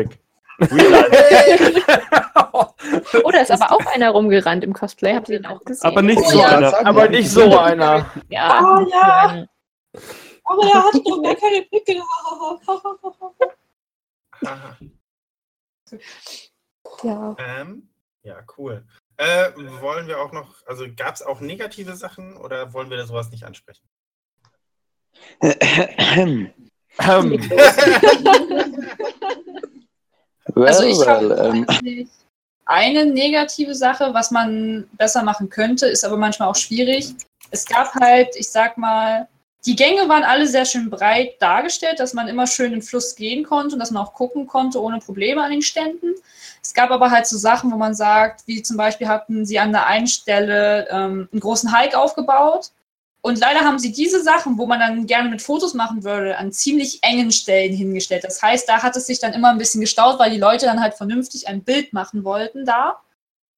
Oh, da ist aber auch einer rumgerannt im Cosplay. Habt ihr den auch gesehen? Aber nicht Oh, so ja, einer. Aber nicht so einer. Ja. Ah, ja. Aber er hatte doch gar keine Pickel. Ja. Ähm, ja, cool. Äh, wollen wir auch noch, also gab es auch negative Sachen oder wollen wir da sowas nicht ansprechen? Ähm, well, Also ich well, habe ähm, eine negative Sache, was man besser machen könnte, ist aber manchmal auch schwierig. Es gab halt, ich sag mal, die Gänge waren alle sehr schön breit dargestellt, dass man immer schön im Fluss gehen konnte und dass man auch gucken konnte ohne Probleme an den Ständen. Es gab aber halt so Sachen, wo man sagt, wie zum Beispiel hatten sie an der einen Stelle ähm, einen großen Hike aufgebaut. Und leider haben sie diese Sachen, wo man dann gerne mit Fotos machen würde, an ziemlich engen Stellen hingestellt. Das heißt, da hat es sich dann immer ein bisschen gestaut, weil die Leute dann halt vernünftig ein Bild machen wollten da.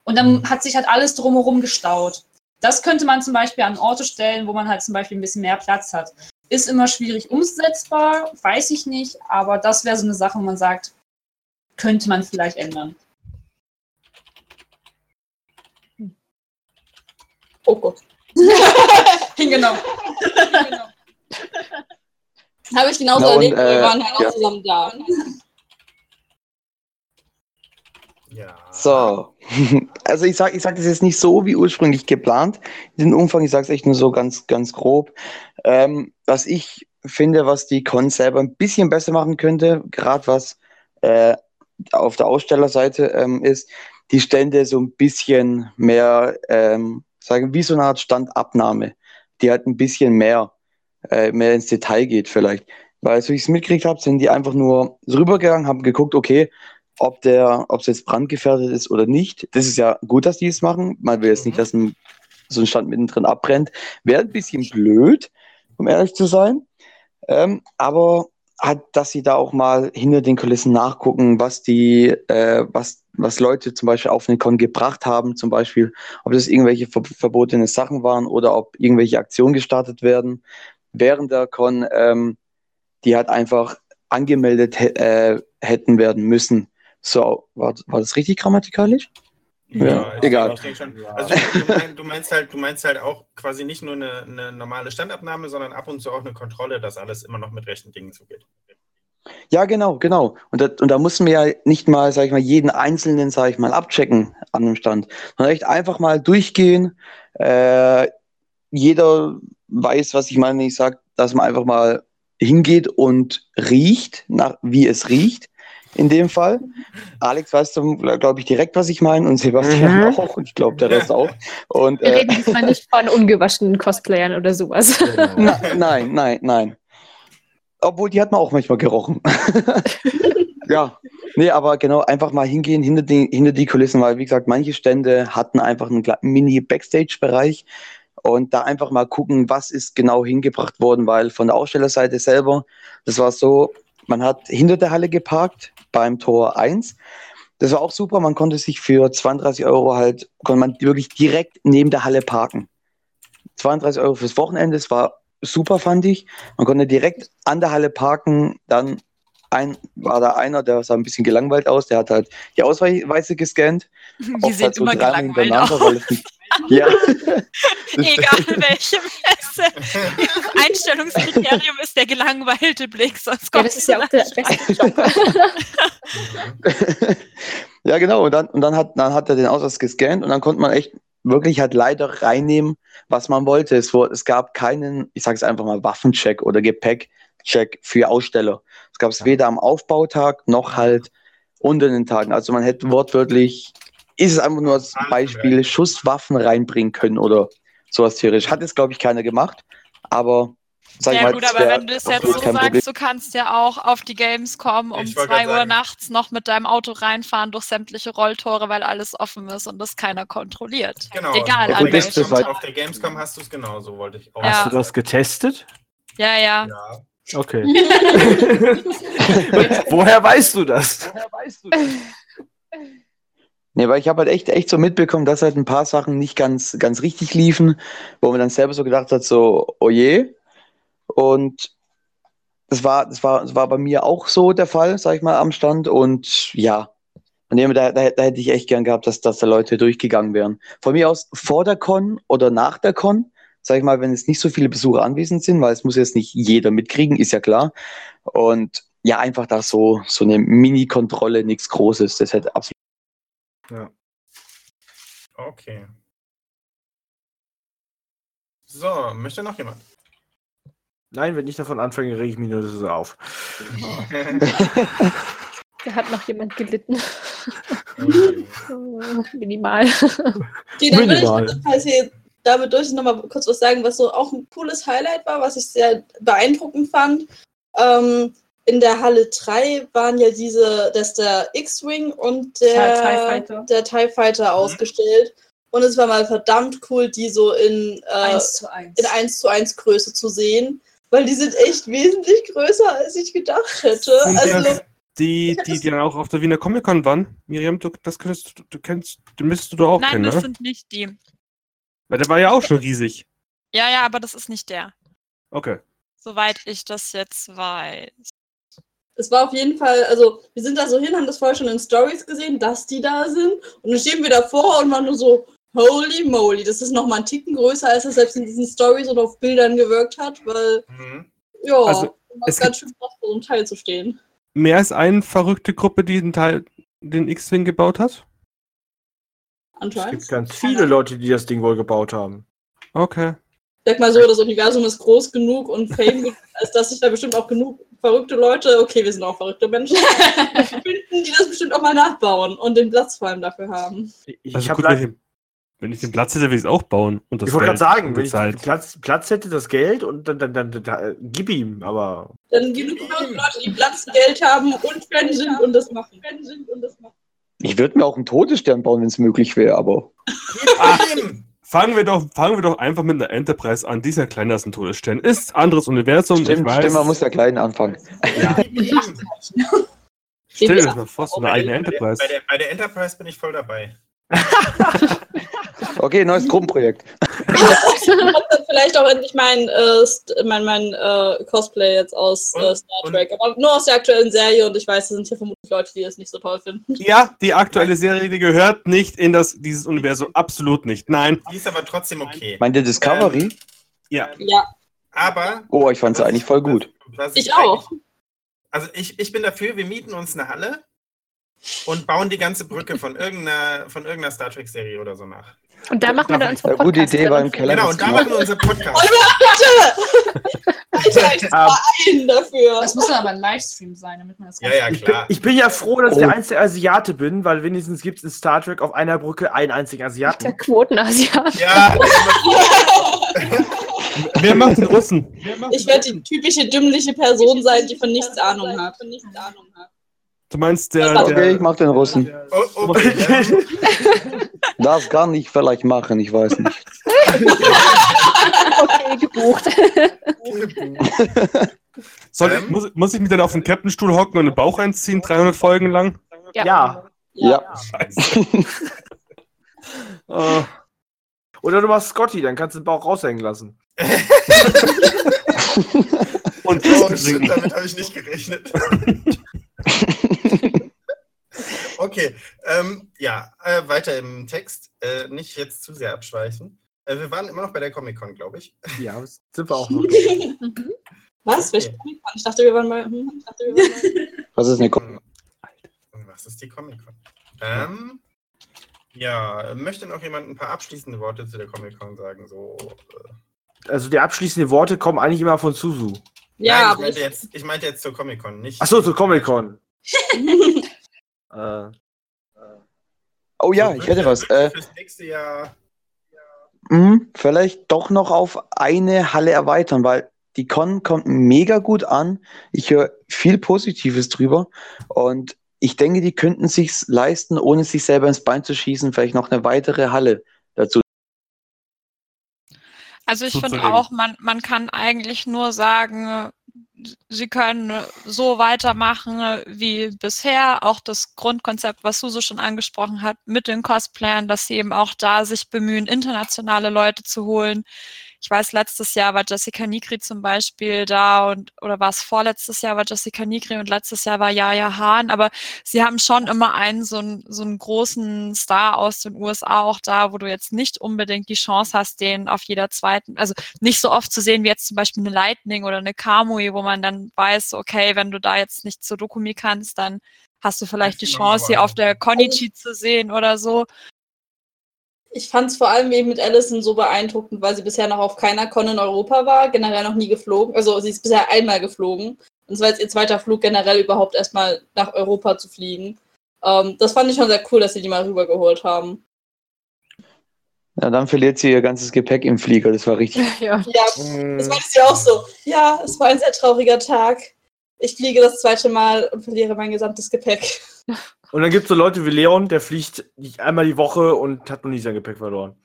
Und dann hat sich halt alles drumherum gestaut. Das könnte man zum Beispiel an Orte stellen, wo man halt zum Beispiel ein bisschen mehr Platz hat. Ist immer schwierig umsetzbar, weiß ich nicht, aber das wäre so eine Sache, wo man sagt, könnte man vielleicht ändern. Oh Gott. *laughs* Hingenommen. *laughs* *laughs* Habe ich genauso Na und, erlebt, wir äh, waren halt auch ja. zusammen da. Ja. So, *laughs* also ich sage ich sag das jetzt nicht so wie ursprünglich geplant, den Umfang, ich sage es echt nur so ganz, ganz grob. Ähm, was ich finde, was die Con selber ein bisschen besser machen könnte, gerade was äh, auf der Ausstellerseite ähm, ist, die Stände so ein bisschen mehr, ähm, sagen wie so eine Art Standabnahme, die halt ein bisschen mehr, äh, mehr ins Detail geht vielleicht. Weil, so wie ich es mitgekriegt habe, sind die einfach nur rübergegangen, haben geguckt, okay, ob der, ob es jetzt brandgefährdet ist oder nicht. Das ist ja gut, dass die es machen. Man will jetzt nicht, Mhm. dass ein, so ein Stand mittendrin abbrennt. Wäre ein bisschen blöd, um ehrlich zu sein. Ähm, aber hat, dass sie da auch mal hinter den Kulissen nachgucken, was die, äh, was, was Leute zum Beispiel auf den Con gebracht haben, zum Beispiel, ob das irgendwelche ver verbotene Sachen waren oder ob irgendwelche Aktionen gestartet werden während der Con, ähm, die halt einfach angemeldet äh, hätten werden müssen. So, war, war das richtig grammatikalisch? Ja, ich egal. ich schon. Also du, du, meinst halt, du meinst halt auch quasi nicht nur eine, eine normale Standabnahme, sondern ab und zu auch eine Kontrolle, dass alles immer noch mit rechten Dingen zugeht. Ja, genau, genau. Und da, und da mussten wir ja nicht mal, sag ich mal, jeden einzelnen, sag ich mal, abchecken an dem Stand, sondern echt einfach mal durchgehen. Äh, jeder weiß, was ich meine, wenn ich sage, dass man einfach mal hingeht und riecht, nach, wie es riecht. In dem Fall. Alex weißt du, glaube ich, direkt, was ich meine und Sebastian Mhm. auch und ich glaube, der Rest auch. Und, Wir äh, reden diesmal nicht von ungewaschenen Cosplayern oder sowas. *laughs* Na, nein, nein, nein. Obwohl, die hat man auch manchmal gerochen. *laughs* ja, nee, aber genau, einfach mal hingehen hinter die, hinter die Kulissen, weil, wie gesagt, manche Stände hatten einfach einen Mini-Backstage-Bereich und da einfach mal gucken, was ist genau hingebracht worden, weil von der Ausstellerseite selber, das war so, man hat hinter der Halle geparkt beim Tor 1. Das war auch super, man konnte sich für 32 Euro halt, konnte man wirklich direkt neben der Halle parken. 32 Euro fürs Wochenende, das war super, fand ich. Man konnte direkt an der Halle parken, dann ein, war da einer, der sah ein bisschen gelangweilt aus, der hat halt die Ausweise gescannt. Die sehen halt so immer gelangweilt aus. Ja. *laughs* Egal welche Messe. Das *laughs* Einstellungskriterium ist der gelangweilte Blick, sonst Ja, kommt das ist ja auch der beste Job. *laughs* ja, genau. Und dann, und dann hat, dann hat er den Ausweis gescannt und dann konnte man echt wirklich halt leider reinnehmen, was man wollte. Es, wurde, es gab keinen, ich sage es einfach mal, Waffencheck oder Gepäckcheck für Aussteller. Es gab es weder am Aufbautag noch halt unter den Tagen. Also man hätte wortwörtlich, ist es einfach nur als Beispiel, Schusswaffen reinbringen können oder sowas theoretisch. Hat jetzt, glaube ich, keiner gemacht, aber sag Ja mal, gut, das aber wenn du es jetzt so sagst, Problem. du kannst ja auch auf die Gamescom um Ich wollte 2 grad Uhr nachts noch mit deinem Auto reinfahren durch sämtliche Rolltore, weil alles offen ist und das keiner kontrolliert. Genau. Egal, auf, an der welchem Gamescom, Tag. auf der Gamescom hast du es genauso, wollte ich auch Ja. Hast du das getestet? Ja, ja. Ja. Okay. *laughs* *laughs* Woher weißt du das? *laughs* Nee, weil ich habe halt echt, echt so mitbekommen, dass halt ein paar Sachen nicht ganz, ganz richtig liefen, wo man dann selber so gedacht hat, so, oh je. Und das war, das war, das war bei mir auch so der Fall, sag ich mal, am Stand. Und ja, her, da, da, da hätte ich echt gern gehabt, dass, dass da Leute durchgegangen wären. Von mir aus vor der Con oder nach der Con, sag ich mal, wenn es nicht so viele Besucher anwesend sind, weil es muss jetzt nicht jeder mitkriegen, ist ja klar. Und ja, einfach da so, so eine Mini-Kontrolle, nichts Großes. Das hätte absolut Okay. So, möchte noch jemand? Nein, wenn ich davon anfange, rege ich mich nur so auf. *laughs* Da hat noch jemand gelitten. *laughs* Minimal. Okay, dann will ich Minimal. jedenfalls hier damit durch nochmal kurz was sagen, was so auch ein cooles Highlight war, was ich sehr beeindruckend fand. Ähm, in der Halle 3 waren ja diese, dass der X-Wing und der, TIE Fighter. der TIE Fighter Mhm. ausgestellt. Und es war mal verdammt cool, die so in, äh, Eins zu eins. in 1 zu 1 Größe zu sehen. Weil die sind echt wesentlich größer, als ich gedacht hätte. Sind Also, die, die, die dann auch auf der Wiener Comic Con waren? Miriam, du, das könntest, du- du kennst, den müsstest du doch auch Nein, kennen, das ne? sind nicht die. Weil der war ja auch schon riesig. Ja, ja, aber das ist nicht der. Okay. Soweit ich das jetzt weiß. Es war auf jeden Fall, also wir sind da so hin, haben das vorher schon in Stories gesehen, dass die da sind. Und dann stehen wir davor und waren nur so, holy moly, das ist nochmal ein Ticken größer, als es selbst in diesen Stories und auf Bildern gewirkt hat, weil, Mhm. ja, Also, war es ganz schön krass, vor so einem Teil zu stehen. Mehr als eine verrückte Gruppe, die den Teil, den X-Wing gebaut hat? Es Anscheinend. gibt ganz viele Leute, die das Ding wohl gebaut haben. Okay. Sag mal so, das Universum ist groß genug und Fame genug, *laughs* als dass sich da bestimmt auch genug verrückte Leute, okay, wir sind auch verrückte Menschen, *laughs* finden, die das bestimmt auch mal nachbauen und den Platz vor allem dafür haben. Ich, Also hab gut, wenn ich, wenn ich den Platz hätte, würde ich es auch bauen. Und das ich wollte gerade sagen, wenn ich Zeit. Platz, Platz hätte, das Geld und dann, dann, dann, dann, dann gib ihm, aber Dann genug Leute, die Platz, Geld haben und Fan sind und das machen. Fan sind und das machen. Ich würde mir auch einen Todesstern bauen, wenn es möglich wäre, aber Eben. Fangen wir, doch, fangen wir doch einfach mit einer Enterprise an. Die ist ja kleiner als ein Todesstern. Ist anderes Universum. stimmt, ich weiß. stimmt, man muss ja klein anfangen. Eben. *laughs* Stell dir das mal vor, so eine Bei eigene der, Enterprise. bei, der, bei der Enterprise bin ich voll dabei. *laughs* *laughs* Okay, neues Gruppenprojekt. Ich vielleicht auch endlich mein, äh, mein, mein äh, Cosplay jetzt aus äh, Star Trek. Aber nur aus der aktuellen Serie und ich weiß, es sind hier vermutlich Leute, die das nicht so toll finden. Ja, die aktuelle Serie, die gehört nicht in das, dieses Universum. Absolut nicht. Nein. Die ist aber trotzdem okay. Meint ihr Discovery? Ja. Ja, Aber. Oh, ich fand sie eigentlich voll gut. was ich auch. eigentlich- Also ich, ich bin dafür, wir mieten uns eine Halle und bauen die ganze Brücke von irgendeiner, von irgendeiner Star Trek-Serie oder so nach. Und da machen wir dann unsere Ja, gute Idee war im Keller. Genau, und da machen wir unseren Podcast. *laughs* Alter, ich war ein dafür. Das muss dann aber ein Livestream sein, damit man das Ja, ja, ich bin, klar. ich bin ja froh, dass ich Oh. der einzige Asiate bin, weil wenigstens gibt es in Star Trek auf einer Brücke einen einzigen Der Asiaten. Quotenasiat. Ja, Wer macht den Russen? Ich werde die typische dümmliche Person sein, die von nichts Ahnung hat. Von nichts Ahnung hat. Du meinst der. Okay, der ich mach den Russen. oh, okay. *laughs* Ja. Das kann ich vielleicht machen, ich weiß nicht. Okay, gebucht. soll ich, Ähm? muss, muss ich mich dann auf den Captain-Stuhl hocken und den Bauch einziehen, 300 Folgen lang? Ja. Ja. Scheiße. Äh, *laughs* Oder du machst Scotty, dann kannst du den Bauch raushängen lassen. *laughs* Und Oh, shit, damit habe ich nicht gerechnet. *laughs* *laughs* okay, ähm, ja, äh, weiter im Text. Äh, nicht jetzt zu sehr abschweifen. Äh, wir waren immer noch bei der Comic-Con, glaube ich. Ja, sind wir auch noch. *laughs* *laughs* Was? Welche Comic-Con? Ich dachte, wir waren mal. Hm, ich dachte, wir waren mal Was ist eine Hm, Was ist die Comic-Con? Ähm, ja, möchte noch jemand ein paar abschließende Worte zu der Comic-Con sagen? So, äh, Also die abschließenden Worte kommen eigentlich immer von Suzu. Ja, Nein, ich, meinte ich, jetzt, ich meinte jetzt zur Comic-Con, nicht. Achso, zur Comic-Con. Äh, Oh ja, ich hätte was. Äh, Fürs nächste Jahr. mh, vielleicht doch noch auf eine Halle erweitern, weil die Con kommt mega gut an. Ich höre viel Positives drüber und ich denke, die könnten sich's leisten, ohne sich selber ins Bein zu schießen, vielleicht noch eine weitere Halle dazu. Also ich finde auch, man, man kann eigentlich nur sagen, sie können so weitermachen wie bisher. Auch das Grundkonzept, was Suso schon angesprochen hat, mit den Cosplayern, dass sie eben auch da sich bemühen, internationale Leute zu holen. Ich weiß, letztes Jahr war Jessica Nigri zum Beispiel da und oder war es vorletztes Jahr war Jessica Nigri und letztes Jahr war Jaja Hahn, aber sie haben schon immer einen so einen, so einen großen Star aus den USA auch da, wo du jetzt nicht unbedingt die Chance hast, den auf jeder zweiten, also nicht so oft zu sehen wie jetzt zum Beispiel eine Lightning oder eine Kamui, wo man dann weiß, okay, wenn du da jetzt nicht zur Dokumi kannst, dann hast du vielleicht die Chance, sie auf der Konichi zu sehen oder so. Ich fand es vor allem eben mit Allison so beeindruckend, weil sie bisher noch auf keiner Con in Europa war, generell noch nie geflogen. Also sie ist bisher einmal geflogen. Und es war jetzt ihr zweiter Flug generell überhaupt erstmal nach Europa zu fliegen. Ähm, das fand ich schon sehr cool, dass sie die mal rübergeholt haben. Ja, dann verliert sie ihr ganzes Gepäck im Flieger. Das war richtig. *laughs* Ja. Ja, das meinte sie auch so. Ja, es war ein sehr trauriger Tag. Ich fliege das zweite Mal und verliere mein gesamtes Gepäck. *laughs* und dann gibt es so Leute wie Leon, der fliegt nicht einmal die Woche und hat noch nie sein Gepäck verloren.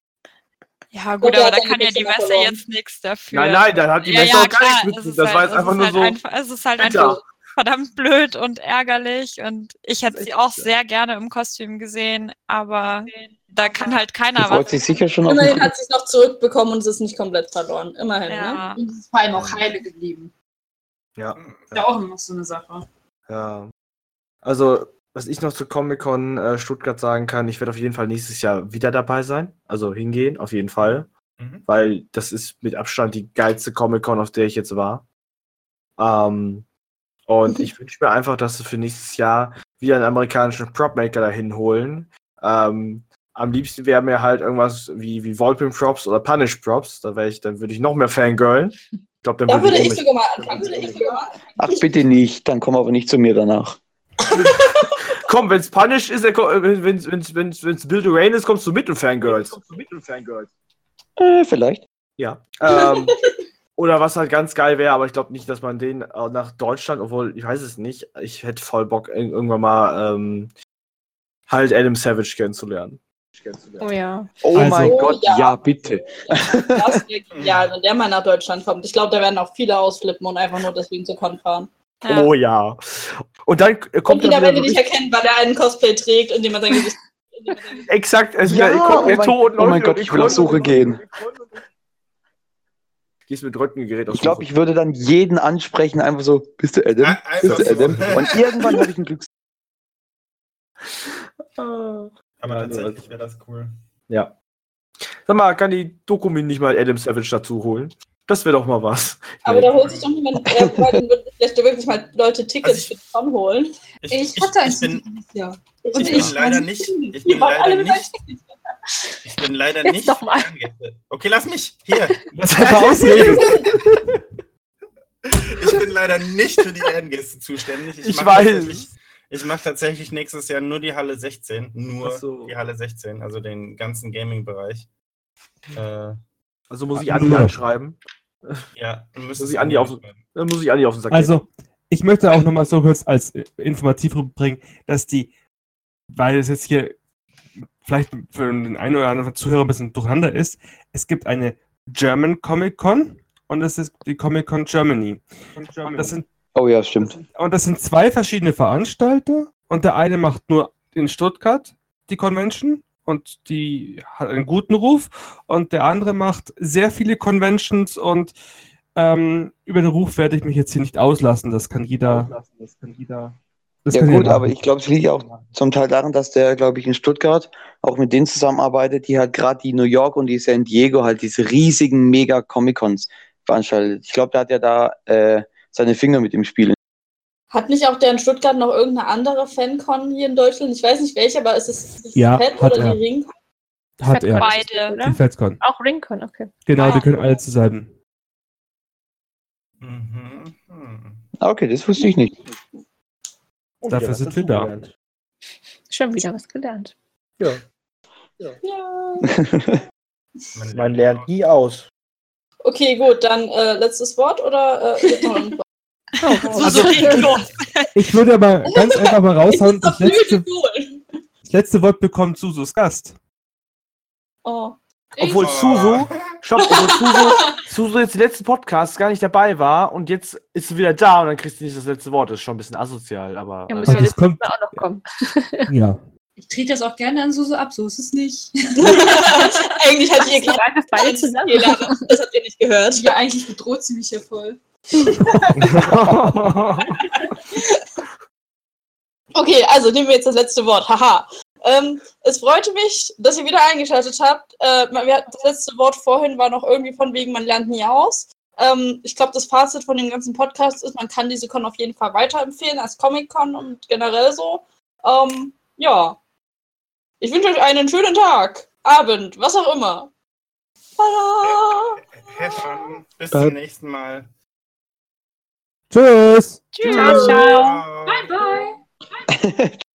Ja, gut, aber da kann ja die Messe verloren. jetzt nichts dafür. Nein, nein, dann hat die ja, Messe ja, auch gar nichts es mit. ist Das war halt- jetzt einfach nur ist so. halt Einfach, es ist halt bitter. einfach verdammt blöd und ärgerlich und ich hätte sie auch sehr gerne im Kostüm gesehen, aber da kann halt keiner freut was. sich sicher schon Immerhin hat sie es noch zurückbekommen und es ist nicht komplett verloren. Immerhin, ne? Ja. Und es ist vor allem auch heile geblieben. Ja, Ist ja auch immer noch so eine Sache. ja. Also, was ich noch zur Comic-Con äh, Stuttgart sagen kann, ich werde auf jeden Fall nächstes Jahr wieder dabei sein. Also hingehen, auf jeden Fall. Mhm. Weil das ist mit Abstand die geilste Comic-Con, auf der ich jetzt war. Ähm, und ich wünsche mir einfach, dass sie für nächstes Jahr wieder einen amerikanischen Prop-Maker dahin holen. Ähm, am liebsten wäre mir halt irgendwas wie, wie Volpin Props oder Punish Props. Da wäre ich, dann würde ich noch mehr Fangirlen. Ich glaube, dann Da würde ich sogar mal anfangen. Ach, bitte nicht. Dann komm aber nicht zu mir danach. *laughs* Komm, wenn's Punish ist, äh, wenn- wenn's, wenn's, wenn's, wenn's Build a Rain ist, kommst du mit und Fangirls. Äh, vielleicht. Ja. Ähm, *laughs* oder was halt ganz geil wäre, aber ich glaube nicht, dass man den äh, nach Deutschland, obwohl ich weiß es nicht, ich hätte voll Bock, ir- irgendwann mal ähm, halt Adam Savage kennenzulernen. Oh ja. Oh Also- mein Oh, Gott, ja. ja, bitte. Das wäre *laughs* genial, wenn der mal nach Deutschland kommt. Ich glaube, da werden auch viele ausflippen und einfach nur deswegen zur Con fahren. Ja. Oh ja. Und dann Und kommt dann wenn die wieder dich erkennen, weil er einen Cosplay trägt, indem er sein Gesicht. indem er sein Gesicht- exakt, also Ja, ja, kommt oh mein- Toten oh mein und- Gott, und ich will auf Suche gehen. Gehst mit Röntgengerät Ich glaube, ich würde dann jeden ansprechen, einfach so, bist du Adam? Bist du so. Adam? *laughs* Und irgendwann habe ich ein Glück. Aber Ja, tatsächlich wäre das cool. Ja. Sag mal, kann die Dokumi nicht mal Adam Savage dazu holen? Das wäre doch mal was. *laughs* Aber da holt sich doch niemand, äh, *laughs* vielleicht wirklich mal Leute Tickets Also ich- für die Con holen. Ich hatte ein ich bin, dieses Jahr. ich Und bin ich leider nicht. Ich bin leider nicht. Ich bin leider Jetzt nicht. doch mal. Okay, lass mich. Hier. Das ausreden. *laughs* Ich bin leider nicht für die Ehrengäste zuständig. Ich mach weiß. Ich mache tatsächlich nächstes Jahr nur die Halle 16. Nur so. die Halle 16, also den ganzen Gaming-Bereich. Äh, Also muss ich Andi Ja. Ja, du Muss müsstest ich Andi auf- Dann muss ich Andi auf den Sack gehen. Also, ich möchte auch nochmal so kurz als äh, informativ rüberbringen, dass die, weil es jetzt hier vielleicht für den einen oder anderen Zuhörer ein bisschen durcheinander ist, es gibt eine German Comic Con und es ist die Comic Con Germany. Das sind Oh ja, stimmt. Und das sind zwei verschiedene Veranstalter. Und der eine macht nur in Stuttgart die Convention und die hat einen guten Ruf. Und der andere macht sehr viele Conventions und ähm, über den Ruf werde ich mich jetzt hier nicht auslassen. Das kann jeder. Das kann jeder. Das ja kann gut, jeder aber ich glaube, es liegt auch zum Teil daran, dass der, glaube ich, in Stuttgart auch mit denen zusammenarbeitet, die halt gerade die New York und die San Diego halt diese riesigen mega Comic-Cons veranstaltet. Ich glaube, da hat er da äh, seine Finger mit im Spiel. Hat nicht auch der in Stuttgart noch irgendeine andere Fancon hier in Deutschland? Ich weiß nicht welche, aber ist es die Ja, Fed hat oder er. die Ring? Hat er. Beide. Oder? Die FedCon. Auch Ringcon, okay. Genau, Ah. die können alle zusammen. Mhm. Hm. Okay, das wusste ich nicht. Und Dafür wieder was sind wir da. Schon wieder was gelernt. Ja. Ja. Man Man lernt nie aus. Okay, gut, dann äh, letztes Wort oder äh, *laughs* noch irgendwas? Also, los. Ich würde aber *laughs* ganz einfach mal raushauen, das letzte, Cool. das letzte Wort bekommt Susus Gast. Oh. Obwohl Oh. Susu, stopp, obwohl Susu, Susu jetzt die letzten Podcasts gar nicht dabei war und jetzt ist sie wieder da und dann kriegst du nicht das letzte Wort. Das ist schon ein bisschen asozial, aber. Ja, äh, muss ja das das kommt- auch noch kommen. *laughs* Ja. Ich trete das auch gerne an Susu ab, so ist es nicht. *laughs* Eigentlich hat ihr gerade Einfach beide zusammen. Das habt ihr nicht gehört. Ja, eigentlich bedroht sie mich hier voll. *laughs* Okay, also nehmen wir jetzt das letzte Wort. Haha. Ähm, es freute mich, dass ihr wieder eingeschaltet habt. Äh, wir hatten das letzte Wort vorhin war noch irgendwie von wegen, man lernt nie aus. Ähm, ich glaube, das Fazit von dem ganzen Podcast ist, man kann diese Con auf jeden Fall weiterempfehlen als Comic-Con und generell so. Ähm, ja. Ich wünsche euch einen schönen Tag, Abend, was auch immer. Tada! Have fun. Bis zum nächsten Mal. Tschüss. Ciao, ciao. Ciao. Bye, bye. *laughs*